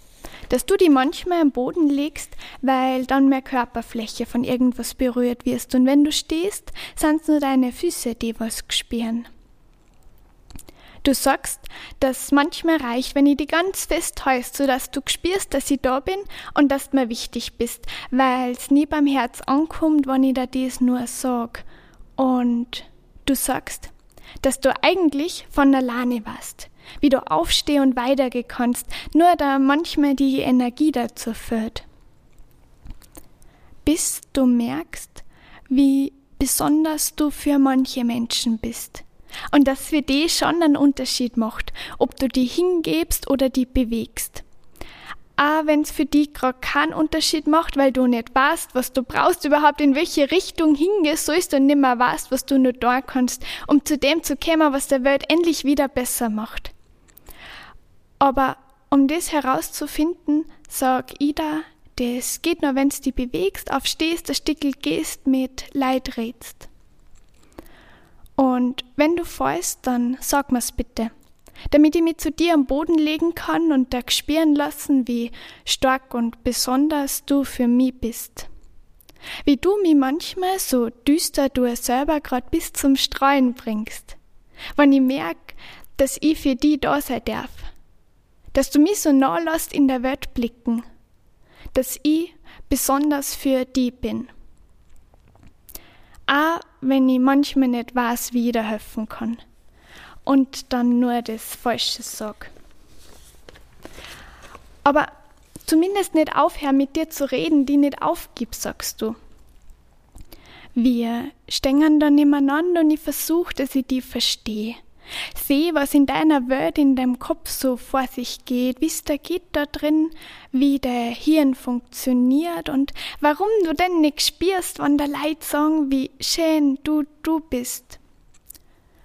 dass du die manchmal am Boden legst, weil dann mehr Körperfläche von irgendwas berührt wirst und wenn du stehst, sind's nur deine Füße, die was gespüren. Du sagst, dass manchmal reicht, wenn ich die ganz fest heißt, so dass du spürst, dass ich da bin und dass du mir wichtig bist, weil's nie beim Herz ankommt, wenn ich dir dies nur sag. Und du sagst, dass du eigentlich von alleine warst, wie du aufstehen und weitergehen kannst, nur da manchmal die Energie dazu führt. Bis du merkst, wie besonders du für manche Menschen bist. Und dass für die schon einen Unterschied macht, ob du die hingebst oder die bewegst auch wenn es für dich gerade keinen Unterschied macht, weil du nicht weißt, was du brauchst, überhaupt in welche Richtung hingehen sollst und nicht mehr weißt, was du nur tun kannst, um zu dem zu kommen, was der Welt endlich wieder besser macht. Aber um das herauszufinden, sag ich da, das geht nur, wenn du dich bewegst, aufstehst, der Stickel gehst, mit Leid redst. Und wenn du fällst, dann sag mir's bitte damit ich mich zu dir am Boden legen kann und dir spüren lassen, wie stark und besonders du für mich bist. Wie du mich manchmal so düster du es selber grad bis zum Streuen bringst. Wenn ich merk, dass ich für die da sein darf. Dass du mich so nah lässt in der Welt blicken. Dass ich besonders für die bin. Auch wenn ich manchmal nicht weiß, wie ich dir helfen kann und dann nur das Falsche sag. Aber zumindest nicht aufhören, mit dir zu reden, die nicht aufgib, sagst du. Wir stehen dann nebeneinander und ich versuche, dass ich die verstehe. Seh, was in deiner Welt, in deinem Kopf so vor sich geht, wie es da geht da drin, wie der Hirn funktioniert und warum du denn nicht spürst, wenn der Leid sagen, wie schön du du bist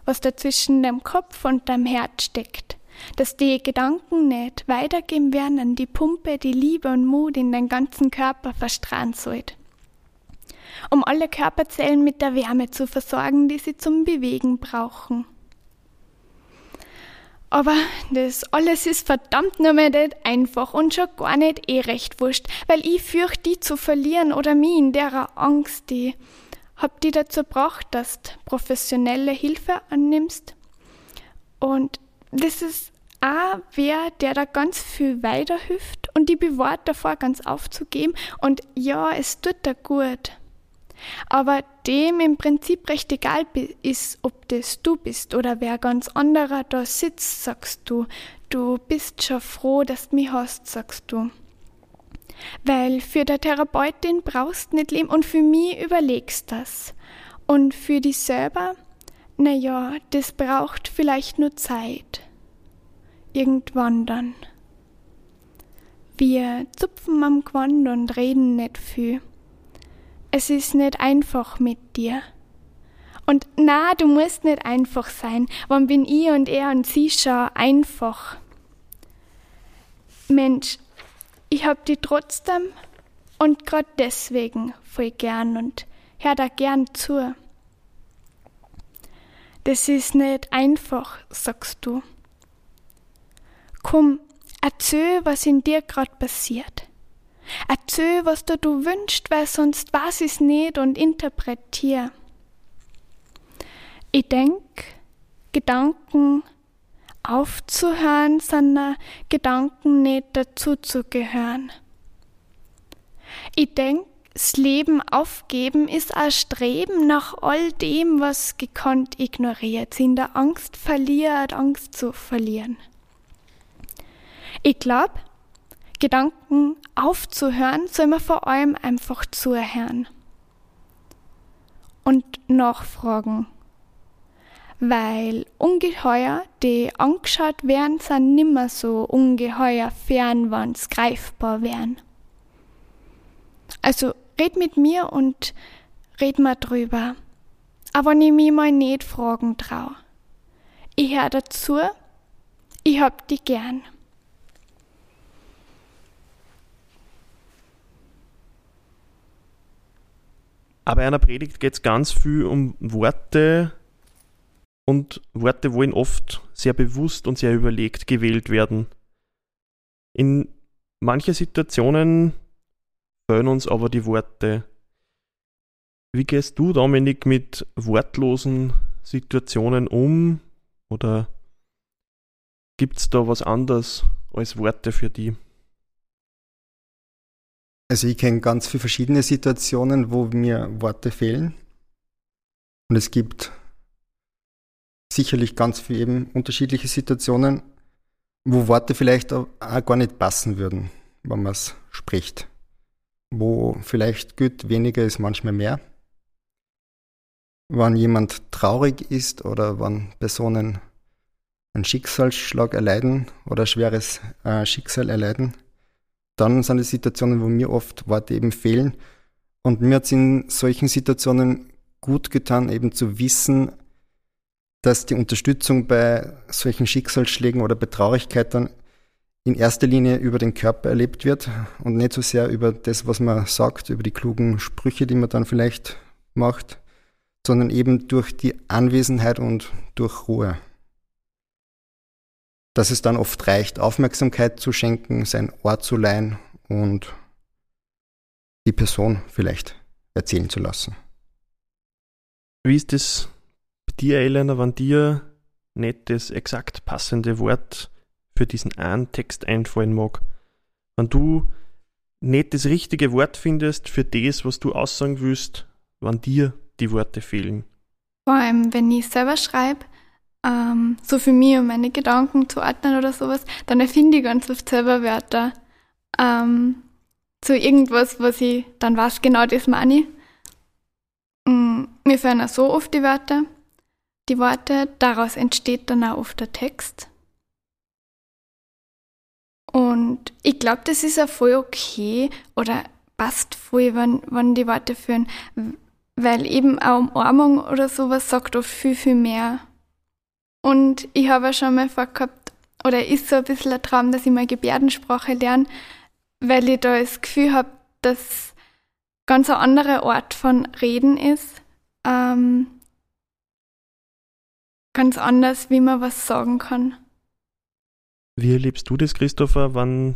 was da zwischen dem Kopf und dem Herz steckt, dass die Gedanken nicht weitergeben werden an die Pumpe, die Liebe und Mut in den ganzen Körper verstrahlen sollte. Um alle Körperzellen mit der Wärme zu versorgen, die sie zum Bewegen brauchen. Aber das alles ist verdammt nur mal nicht einfach und schon gar nicht eh recht wurscht, weil ich fürchte, die zu verlieren oder mich in derer Angst, die hab die dazu gebracht, dass du professionelle Hilfe annimmst. Und das ist auch wer, der da ganz viel weiterhilft und die bewahrt davor, ganz aufzugeben. Und ja, es tut da gut. Aber dem im Prinzip recht egal ist, ob das du bist oder wer ganz anderer da sitzt, sagst du. Du bist schon froh, dass du mich hast, sagst du. Weil für der Therapeutin brauchst nicht leben und für mich überlegst das. Und für dich selber, na ja, das braucht vielleicht nur Zeit. Irgendwann dann. Wir zupfen am Gewand und reden nicht viel. Es ist nicht einfach mit dir. Und na, du musst nicht einfach sein. Wann bin ich und er und sie schon einfach? Mensch, ich hab die trotzdem und grad deswegen voll gern und hör da gern zu. Das ist nicht einfach, sagst du. Komm, erzähl, was in dir grad passiert. Erzähl, was du, du wünschst, weil sonst weiß ich's nicht und interpretier. Ich denk, Gedanken aufzuhören, sondern Gedanken nicht dazuzugehören. Ich denk, das Leben aufgeben ist ein Streben nach all dem, was gekonnt ignoriert, in der Angst verliert, Angst zu verlieren. Ich glaube, Gedanken aufzuhören, soll man vor allem einfach zuhören und nachfragen. Weil Ungeheuer, die angeschaut werden, sind nimmer so ungeheuer fern, wenn's greifbar wären. Also red mit mir und red mal drüber. Aber wenn ich mich mal nicht fragen trau. Ich hör dazu, ich hab die gern. Aber einer Predigt geht es ganz viel um Worte und Worte wollen oft sehr bewusst und sehr überlegt gewählt werden. In manchen Situationen fehlen uns aber die Worte. Wie gehst du, Dominik, mit wortlosen Situationen um? Oder gibt es da was anderes als Worte für die? Also ich kenne ganz viele verschiedene Situationen, wo mir Worte fehlen. Und es gibt sicherlich ganz viele eben unterschiedliche Situationen, wo Worte vielleicht auch gar nicht passen würden, wenn man es spricht. Wo vielleicht gut weniger ist, manchmal mehr. Wenn jemand traurig ist oder wenn Personen einen Schicksalsschlag erleiden oder ein schweres äh, Schicksal erleiden, dann sind es Situationen, wo mir oft Worte eben fehlen. Und mir hat es in solchen Situationen gut getan, eben zu wissen, dass die Unterstützung bei solchen Schicksalsschlägen oder bei Traurigkeiten in erster Linie über den Körper erlebt wird und nicht so sehr über das, was man sagt, über die klugen Sprüche, die man dann vielleicht macht, sondern eben durch die Anwesenheit und durch Ruhe dass es dann oft reicht, Aufmerksamkeit zu schenken, sein Ohr zu leihen und die Person vielleicht erzählen zu lassen. Wie ist es dir, Elena, wenn dir nicht das exakt passende Wort für diesen einen Text einfallen mag? Wenn du nicht das richtige Wort findest für das, was du aussagen willst, wenn dir die Worte fehlen? Vor allem, wenn ich selber schreibe, ähm, so für mich, um meine Gedanken zu ordnen oder sowas, dann erfinde ich ganz oft selber Wörter. Ähm, zu irgendwas, was ich dann weiß, genau das meine ich. Mm, mir fehlen auch so oft die Wörter, die Worte, daraus entsteht dann auch oft der Text. Und ich glaube, das ist auch voll okay oder passt voll, wenn, wenn die Worte führen, weil eben auch Umarmung oder sowas sagt oft viel, viel mehr und ich habe schon mal vorgehabt, oder ist so ein bisschen ein Traum, dass ich mal Gebärdensprache lerne, weil ich da das Gefühl habe, dass ganz ein anderer Ort von Reden ist. Ähm, ganz anders, wie man was sagen kann. Wie erlebst du das, Christopher, wann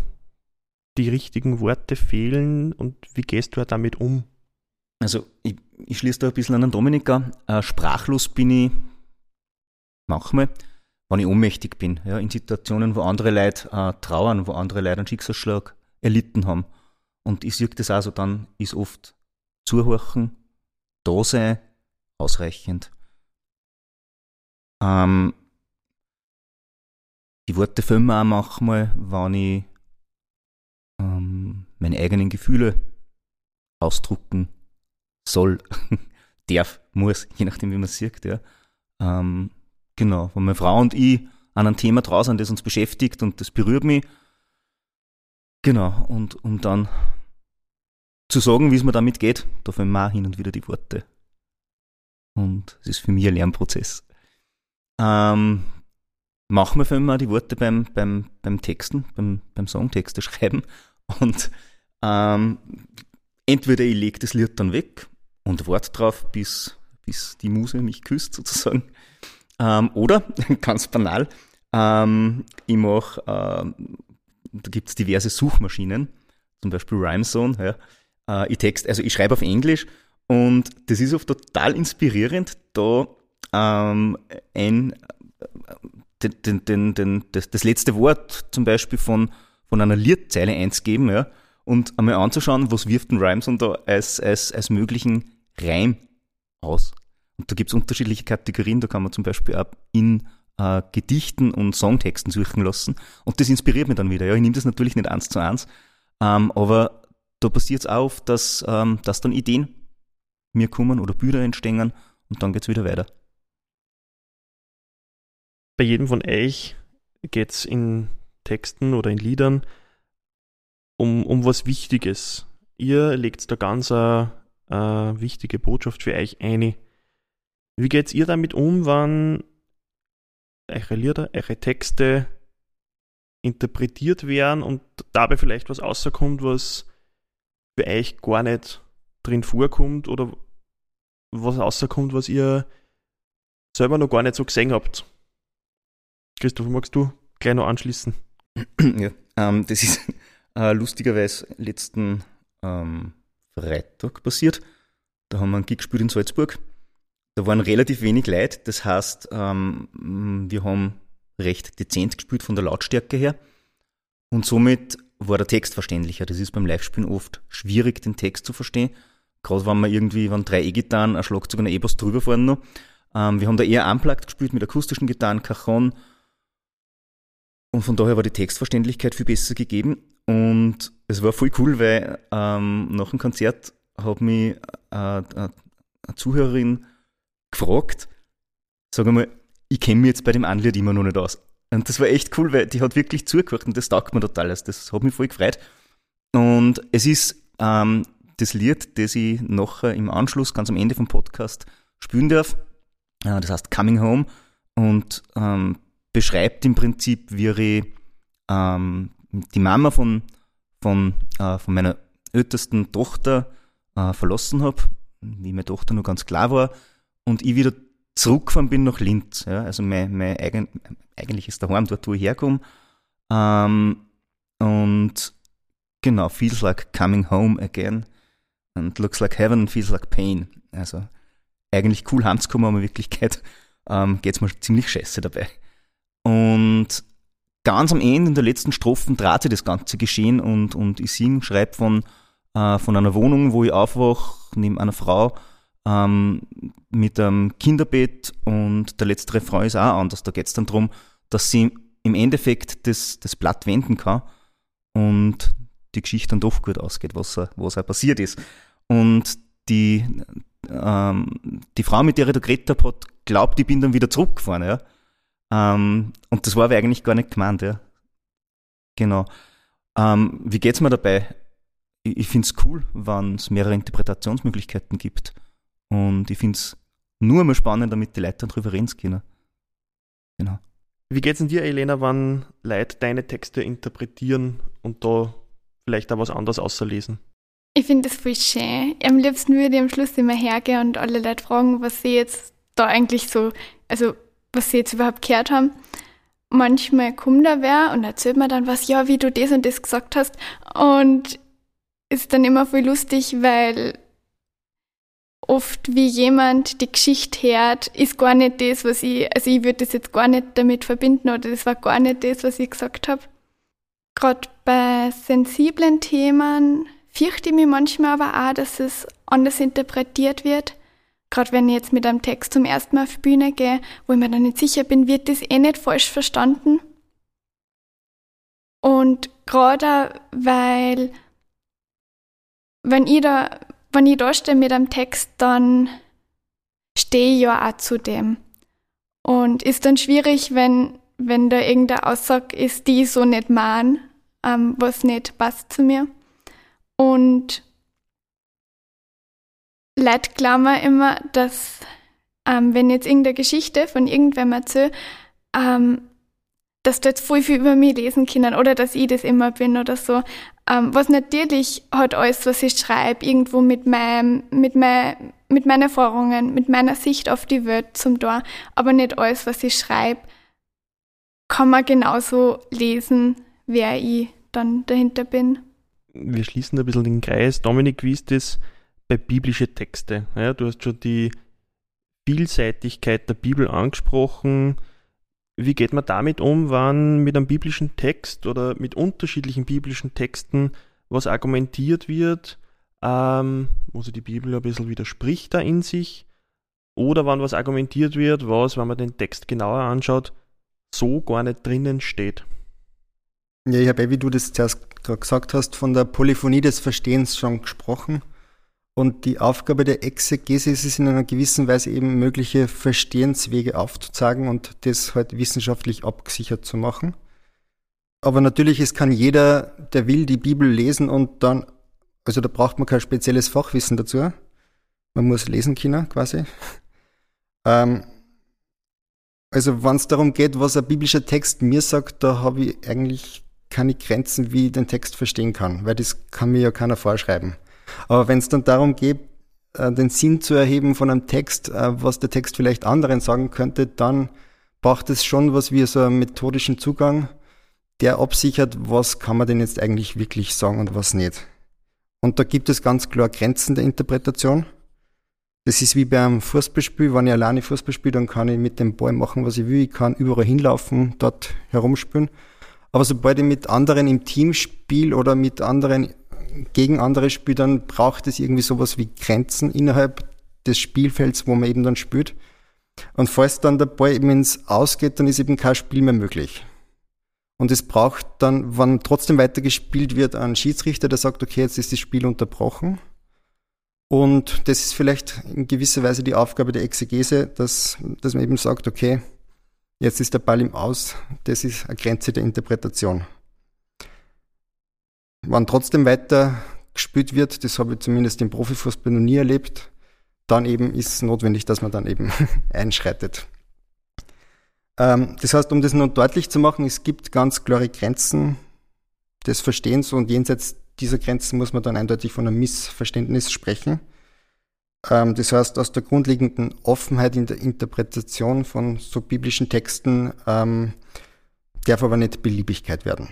die richtigen Worte fehlen und wie gehst du damit um? Also ich, ich schließe da ein bisschen an den Dominika. Äh, sprachlos bin ich manchmal, wenn ich ohnmächtig bin, ja, in Situationen, wo andere Leute äh, trauern, wo andere Leute einen Schicksalsschlag erlitten haben. Und ich sehe das also dann, ist oft zuhorchen, da sein, ausreichend. Ähm, die Worte filmen auch manchmal, wenn ich ähm, meine eigenen Gefühle ausdrucken soll, [LAUGHS] darf, muss, je nachdem, wie man es sieht. Ja. Ähm, genau, wenn meine Frau und ich an einem Thema draußen, das uns beschäftigt und das berührt mich. Genau, und um dann zu sagen, wie es mir damit geht, da fallen mir auch hin und wieder die Worte. Und es ist für mich ein Lernprozess. Ähm, machen wir für immer die Worte beim, beim, beim Texten, beim, beim Songtexte schreiben. Und ähm, entweder ich lege das Lied dann weg und warte drauf, bis, bis die Muse mich küsst, sozusagen. Ähm, oder, [LAUGHS] ganz banal, ähm, ich mache, äh, da gibt es diverse Suchmaschinen, zum Beispiel Rhymezone. Ja. Äh, ich text, also ich schreibe auf Englisch und das ist oft total inspirierend, da ähm, ein, den, den, den, das, das letzte Wort zum Beispiel von, von einer Liedzeile einzugeben ja, und einmal anzuschauen, was wirft ein Rhymezone da als, als, als möglichen Reim aus. Und da gibt es unterschiedliche Kategorien, da kann man zum Beispiel auch in äh, Gedichten und Songtexten suchen lassen. Und das inspiriert mich dann wieder. Ja, ich nehme das natürlich nicht eins zu eins, ähm, aber da passiert es auch, dass, ähm, dass dann Ideen mir kommen oder Bilder entstehen und dann geht es wieder weiter. Bei jedem von euch geht es in Texten oder in Liedern um, um was Wichtiges. Ihr legt da ganz eine, eine wichtige Botschaft für euch ein. Wie geht ihr damit um, wenn eure Lieder, eure Texte interpretiert werden und dabei vielleicht was rauskommt, was für euch gar nicht drin vorkommt oder was rauskommt, was ihr selber noch gar nicht so gesehen habt? Christoph, magst du gleich noch anschließen? [CLEARS THROAT] Ja, ähm, das ist äh, lustigerweise letzten ähm, Freitag passiert. Da haben wir einen Gig gespielt in Salzburg da waren relativ wenig Leute, das heißt, ähm, wir haben recht dezent gespielt von der Lautstärke her und somit war der Text verständlicher. Das ist beim Live-Spielen oft schwierig, den Text zu verstehen. Gerade wenn man irgendwie, wenn drei E-Gitarren, ein Schlagzeug und ein E-Bass drüber fahren noch. Ähm, wir haben da eher unplugged gespielt mit akustischen Gitarren, Cajon. Und von daher war die Textverständlichkeit viel besser gegeben. Und es war voll cool, weil ähm, nach dem Konzert hat mich äh, äh, eine Zuhörerin gefragt, sag mal, ich kenne mich jetzt bei dem Anlied immer noch nicht aus. Und das war echt cool, weil die hat wirklich zugehört und das taugt mir total. Also das hat mich voll gefreut. Und es ist ähm, das Lied, das ich nachher im Anschluss, ganz am Ende vom Podcast, spielen darf. Äh, das heißt Coming Home und ähm, beschreibt im Prinzip, wie ich ähm, die Mama von, von, äh, von meiner ältesten Tochter äh, verlassen habe, wie meine Tochter nur ganz klar war, und ich wieder zurückgefahren bin nach Linz. Ja, also mein, mein eigen, eigentlich ist daheim dort, wo ich herkomme. Ähm, und genau, feels like coming home again. And looks like heaven, feels like pain. Also eigentlich cool heimzukommen, aber in Wirklichkeit [LAUGHS] ähm, geht's mir ziemlich scheiße dabei. Und ganz am Ende, in der letzten Strophen, dreht sich das ganze Geschehen und, und ich sing, schreibe von, äh, von einer Wohnung, wo ich aufwache, neben einer Frau, ähm, mit einem Kinderbett und der letzte Refrain ist auch anders. Da geht es dann darum, dass sie im Endeffekt das, das Blatt wenden kann und die Geschichte dann doch gut ausgeht, was, was auch passiert ist. Und die, ähm, die Frau, mit der ich da geredet habe, hat glaubt, ich bin dann wieder zurückgefahren. Ja? Ähm, und das war aber eigentlich gar nicht gemeint. Ja? Genau. Ähm, wie geht's mir dabei? Ich, ich finde es cool, wenn es mehrere Interpretationsmöglichkeiten gibt. Und ich finde es nur mehr spannend, damit die Leute dann drüber reden können. Genau. Wie geht es denn dir, Elena, wenn Leute deine Texte interpretieren und da vielleicht auch was anderes außerlesen? Ich finde das voll schön. Am liebsten würde ich am Schluss immer hergehen und alle Leute fragen, was sie jetzt da eigentlich so, also was sie jetzt überhaupt gehört haben. Manchmal kommt da wer und erzählt mir dann was, ja, wie du das und das gesagt hast. Und ist dann immer voll lustig, weil oft, wie jemand die Geschichte hört, ist gar nicht das, was ich, also ich würde das jetzt gar nicht damit verbinden oder das war gar nicht das, was ich gesagt habe. Gerade bei sensiblen Themen fürchte ich mich manchmal aber auch, dass es anders interpretiert wird. Gerade wenn ich jetzt mit einem Text zum ersten Mal auf die Bühne gehe, wo ich mir dann nicht sicher bin, wird das eh nicht falsch verstanden. Und gerade weil, wenn ich da, wenn ich da stehe mit einem Text, dann stehe ich ja auch zu dem. Und ist dann schwierig, wenn, wenn da irgendeine Aussage ist, die ich so nicht mahn, ähm, was nicht passt zu mir. Und Leute glauben immer, dass ähm, wenn jetzt irgendeine Geschichte von irgendwem erzähle, ähm, dass jetzt voll viel über mich lesen können oder dass ich das immer bin oder so. Ähm, was natürlich hat alles, was ich schreibe, irgendwo mit meinem, mit mein, mit meinen Erfahrungen, mit meiner Sicht auf die Welt zum Tor, aber nicht alles, was ich schreibe, kann man genauso lesen, wer ich dann dahinter bin. Wir schließen ein bisschen den Kreis. Dominik, wie ist das bei biblischen Texten? Ja, du hast schon die Vielseitigkeit der Bibel angesprochen. Wie geht man damit um, wann mit einem biblischen Text oder mit unterschiedlichen biblischen Texten was argumentiert wird, ähm, wo sich die Bibel ein bisschen widerspricht da in sich, oder wann was argumentiert wird, was, wenn man den Text genauer anschaut, so gar nicht drinnen steht? Ja, ich habe, eh, wie du das zuerst gerade gesagt hast, von der Polyphonie des Verstehens schon gesprochen. Und die Aufgabe der Exegese ist es in einer gewissen Weise eben mögliche Verstehenswege aufzuzeigen und das halt wissenschaftlich abgesichert zu machen. Aber natürlich, es kann jeder, der will, die Bibel lesen und dann, also da braucht man kein spezielles Fachwissen dazu. Man muss lesen können, quasi. [LAUGHS] Ähm, also wenn es darum geht, was ein biblischer Text mir sagt, da habe ich eigentlich keine Grenzen, wie ich den Text verstehen kann, weil das kann mir ja keiner vorschreiben. Aber wenn es dann darum geht, äh, den Sinn zu erheben von einem Text, äh, was der Text vielleicht anderen sagen könnte, dann braucht es schon was wie so einen methodischen Zugang, der absichert, was kann man denn jetzt eigentlich wirklich sagen und was nicht. Und da gibt es ganz klar Grenzen der Interpretation. Das ist wie beim Fußballspiel. Wenn ich alleine Fußball spiele, dann kann ich mit dem Ball machen, was ich will. Ich kann überall hinlaufen, dort herumspielen. Aber sobald ich mit anderen im Team spiele oder mit anderen gegen andere spielt, dann braucht es irgendwie sowas wie Grenzen innerhalb des Spielfelds, wo man eben dann spielt. Und falls dann der Ball eben ins Ausgeht, dann ist eben kein Spiel mehr möglich. Und es braucht dann, wenn trotzdem weiter gespielt wird, einen Schiedsrichter, der sagt, okay, jetzt ist das Spiel unterbrochen. Und das ist vielleicht in gewisser Weise die Aufgabe der Exegese, dass, dass man eben sagt, okay, jetzt ist der Ball im Aus, das ist eine Grenze der Interpretation. Wenn trotzdem weiter gespielt wird, das habe ich zumindest im Profifußball noch nie erlebt, dann eben ist es notwendig, dass man dann eben [LAUGHS] einschreitet. Ähm, das heißt, um das nur deutlich zu machen, es gibt ganz klare Grenzen des Verstehens und jenseits dieser Grenzen muss man dann eindeutig von einem Missverständnis sprechen. Ähm, das heißt, aus der grundlegenden Offenheit in der Interpretation von so biblischen Texten ähm, darf aber nicht Beliebigkeit werden.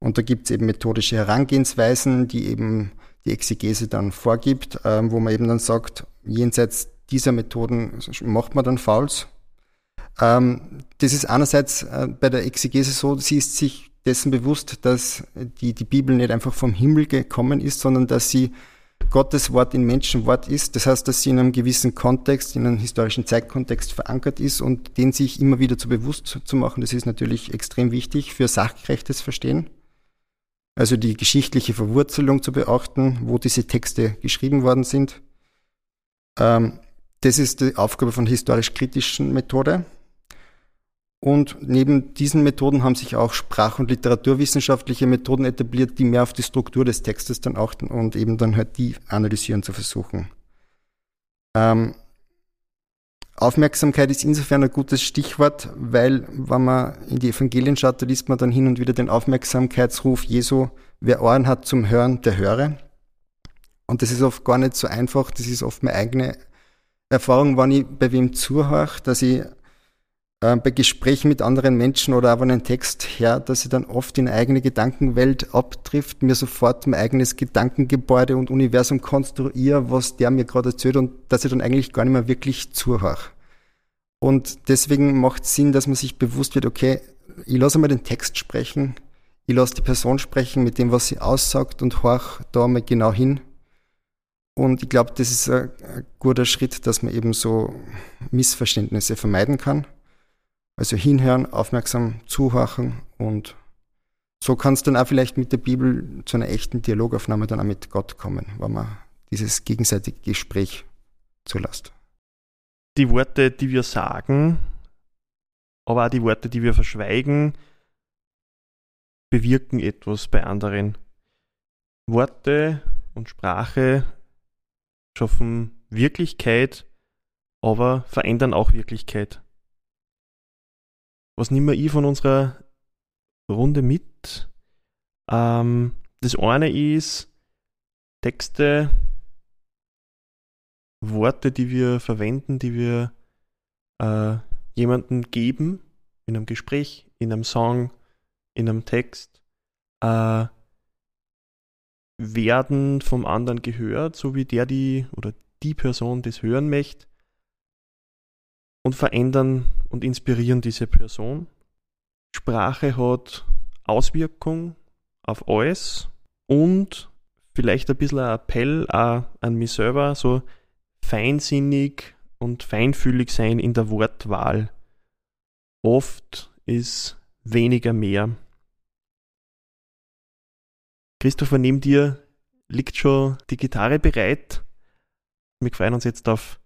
Und da gibt es eben methodische Herangehensweisen, die eben die Exegese dann vorgibt, ähm, wo man eben dann sagt, jenseits dieser Methoden macht man dann Fouls. Ähm, das ist einerseits äh, bei der Exegese so, sie ist sich dessen bewusst, dass die, die Bibel nicht einfach vom Himmel gekommen ist, sondern dass sie Gottes Wort in Menschenwort ist. Das heißt, dass sie in einem gewissen Kontext, in einem historischen Zeitkontext verankert ist und den sich immer wieder zu bewusst zu machen, das ist natürlich extrem wichtig für sachgerechtes Verstehen also die geschichtliche Verwurzelung zu beachten, wo diese Texte geschrieben worden sind. Ähm, das ist die Aufgabe von historisch-kritischen Methode. Und neben diesen Methoden haben sich auch sprach- und literaturwissenschaftliche Methoden etabliert, die mehr auf die Struktur des Textes dann achten und eben dann halt die analysieren zu versuchen. Ähm, Aufmerksamkeit ist insofern ein gutes Stichwort, weil wenn man in die Evangelien schaut, da liest man dann hin und wieder den Aufmerksamkeitsruf Jesu, wer Ohren hat zum Hören, der höre. Und das ist oft gar nicht so einfach, das ist oft meine eigene Erfahrung, wenn ich bei wem zuhöre, dass ich äh, bei Gesprächen mit anderen Menschen oder auch einen Text her, dass ich dann oft in eigene Gedankenwelt abtrifft, mir sofort mein eigenes Gedankengebäude und Universum konstruiere, was der mir gerade erzählt und dass ich dann eigentlich gar nicht mehr wirklich zuhöre. Und deswegen macht es Sinn, dass man sich bewusst wird, okay, ich lasse mal den Text sprechen, ich lasse die Person sprechen mit dem, was sie aussagt und horch da mal genau hin. Und ich glaube, das ist ein, ein guter Schritt, dass man eben so Missverständnisse vermeiden kann. Also hinhören, aufmerksam zuhören und so kann es dann auch vielleicht mit der Bibel zu einer echten Dialogaufnahme dann auch mit Gott kommen, wenn man dieses gegenseitige Gespräch zulässt. Die Worte, die wir sagen, aber auch die Worte, die wir verschweigen, bewirken etwas bei anderen. Worte und Sprache schaffen Wirklichkeit, aber verändern auch Wirklichkeit. Was nehme ich von unserer Runde mit? Ähm, das eine ist Texte, Worte, die wir verwenden, die wir äh, jemandem geben, in einem Gespräch, in einem Song, in einem Text, äh, werden vom anderen gehört, so wie der die oder die Person das hören möchte und verändern und inspirieren diese Person. Sprache hat Auswirkung auf alles und vielleicht ein bisschen ein Appell auch an mich selber, so feinsinnig und feinfühlig sein in der Wortwahl. Oft ist weniger mehr. Christopher, neben dir liegt schon die Gitarre bereit. Wir freuen uns jetzt auf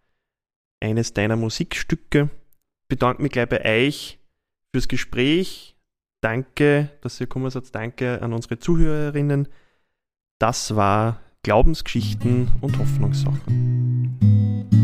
eines deiner Musikstücke. Bedanke mich gleich bei euch fürs Gespräch. Danke, dass ihr gekommen seid. Danke an unsere Zuhörerinnen. Das war Glaubensgeschichten und Hoffnungssachen.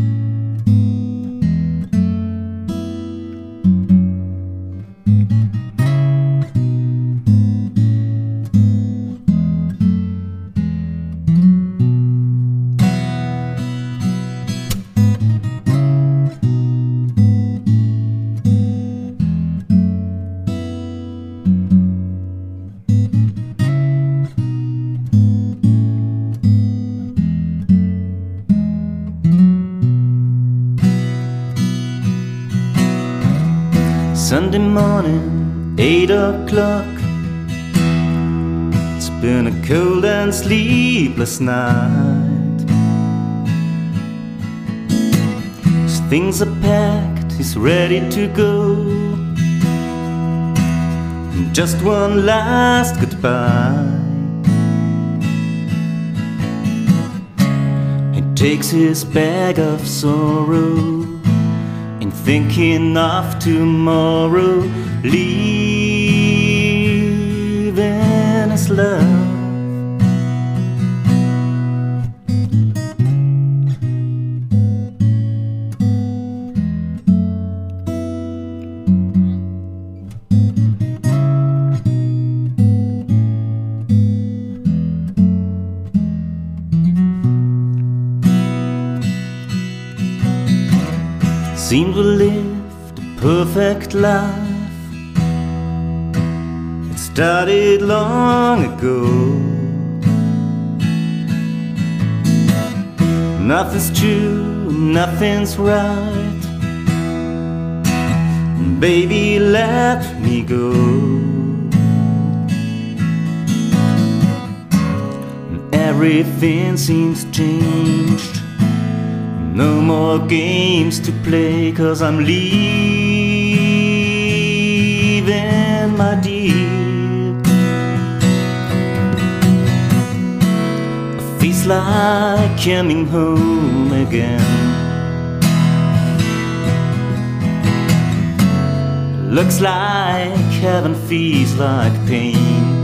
And sleepless night. His things are packed, he's ready to go. And Just one last goodbye. He takes his bag of sorrow and thinking of tomorrow, leaving his love. Seemed we lived a perfect life. It started long ago. Nothing's true, nothing's right. Baby, let me go. Everything seems changed. No more games to play, cause I'm leaving, my dear. Feels like coming home again. Looks like heaven feels like pain.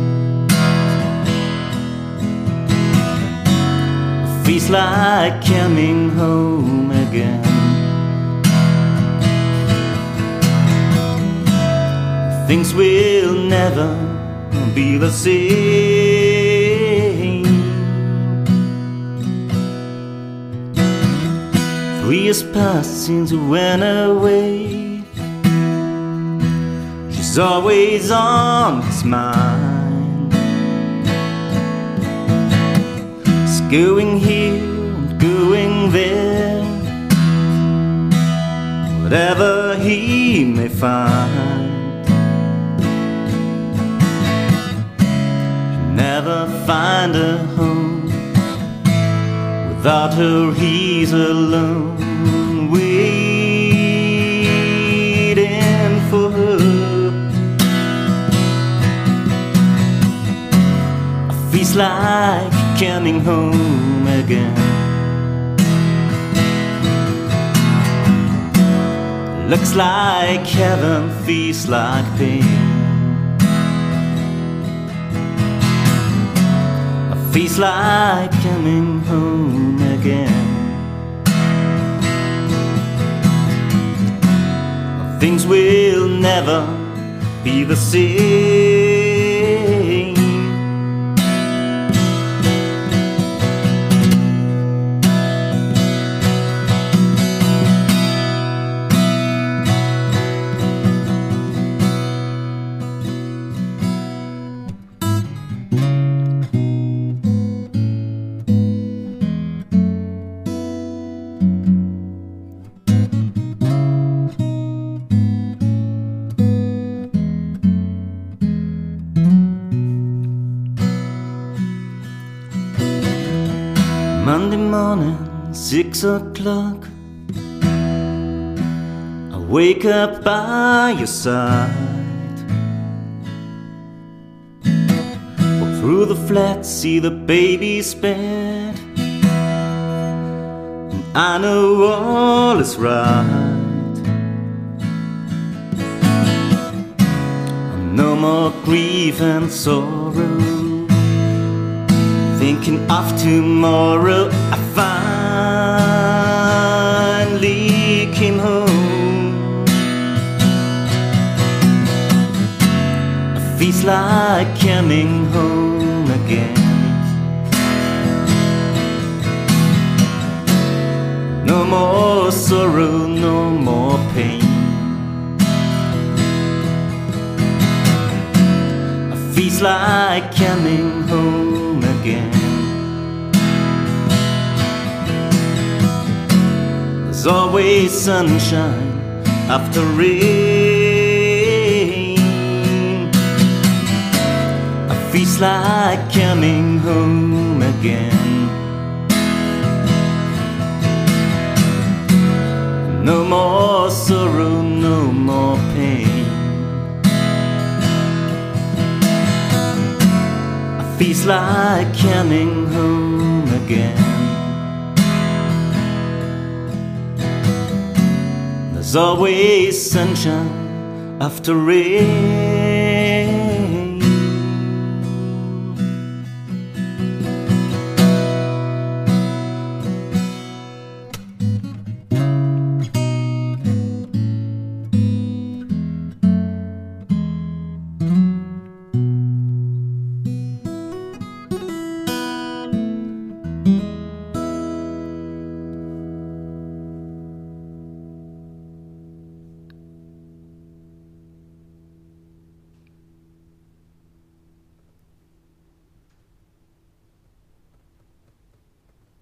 Feels like coming home again. Things will never be the same. Three years passed since we went away. She's always on his mind. Going here and going there, whatever he may find. He'll never find a home without her, he's alone, waiting for her. Feels like coming home again. Looks like heaven, feels like pain. Feels like coming home again. Things will never be the same. Six o'clock. I wake up by your side. Walk through the flat, see the baby's bed. And I know all is right. No more grief and sorrow thinking of tomorrow. I finally like coming home again. No more sorrow, no more pain. Feels like coming home again. There's always sunshine after rain. Feels like coming home again. No more sorrow, no more pain. It feels like coming home again. There's always sunshine after rain.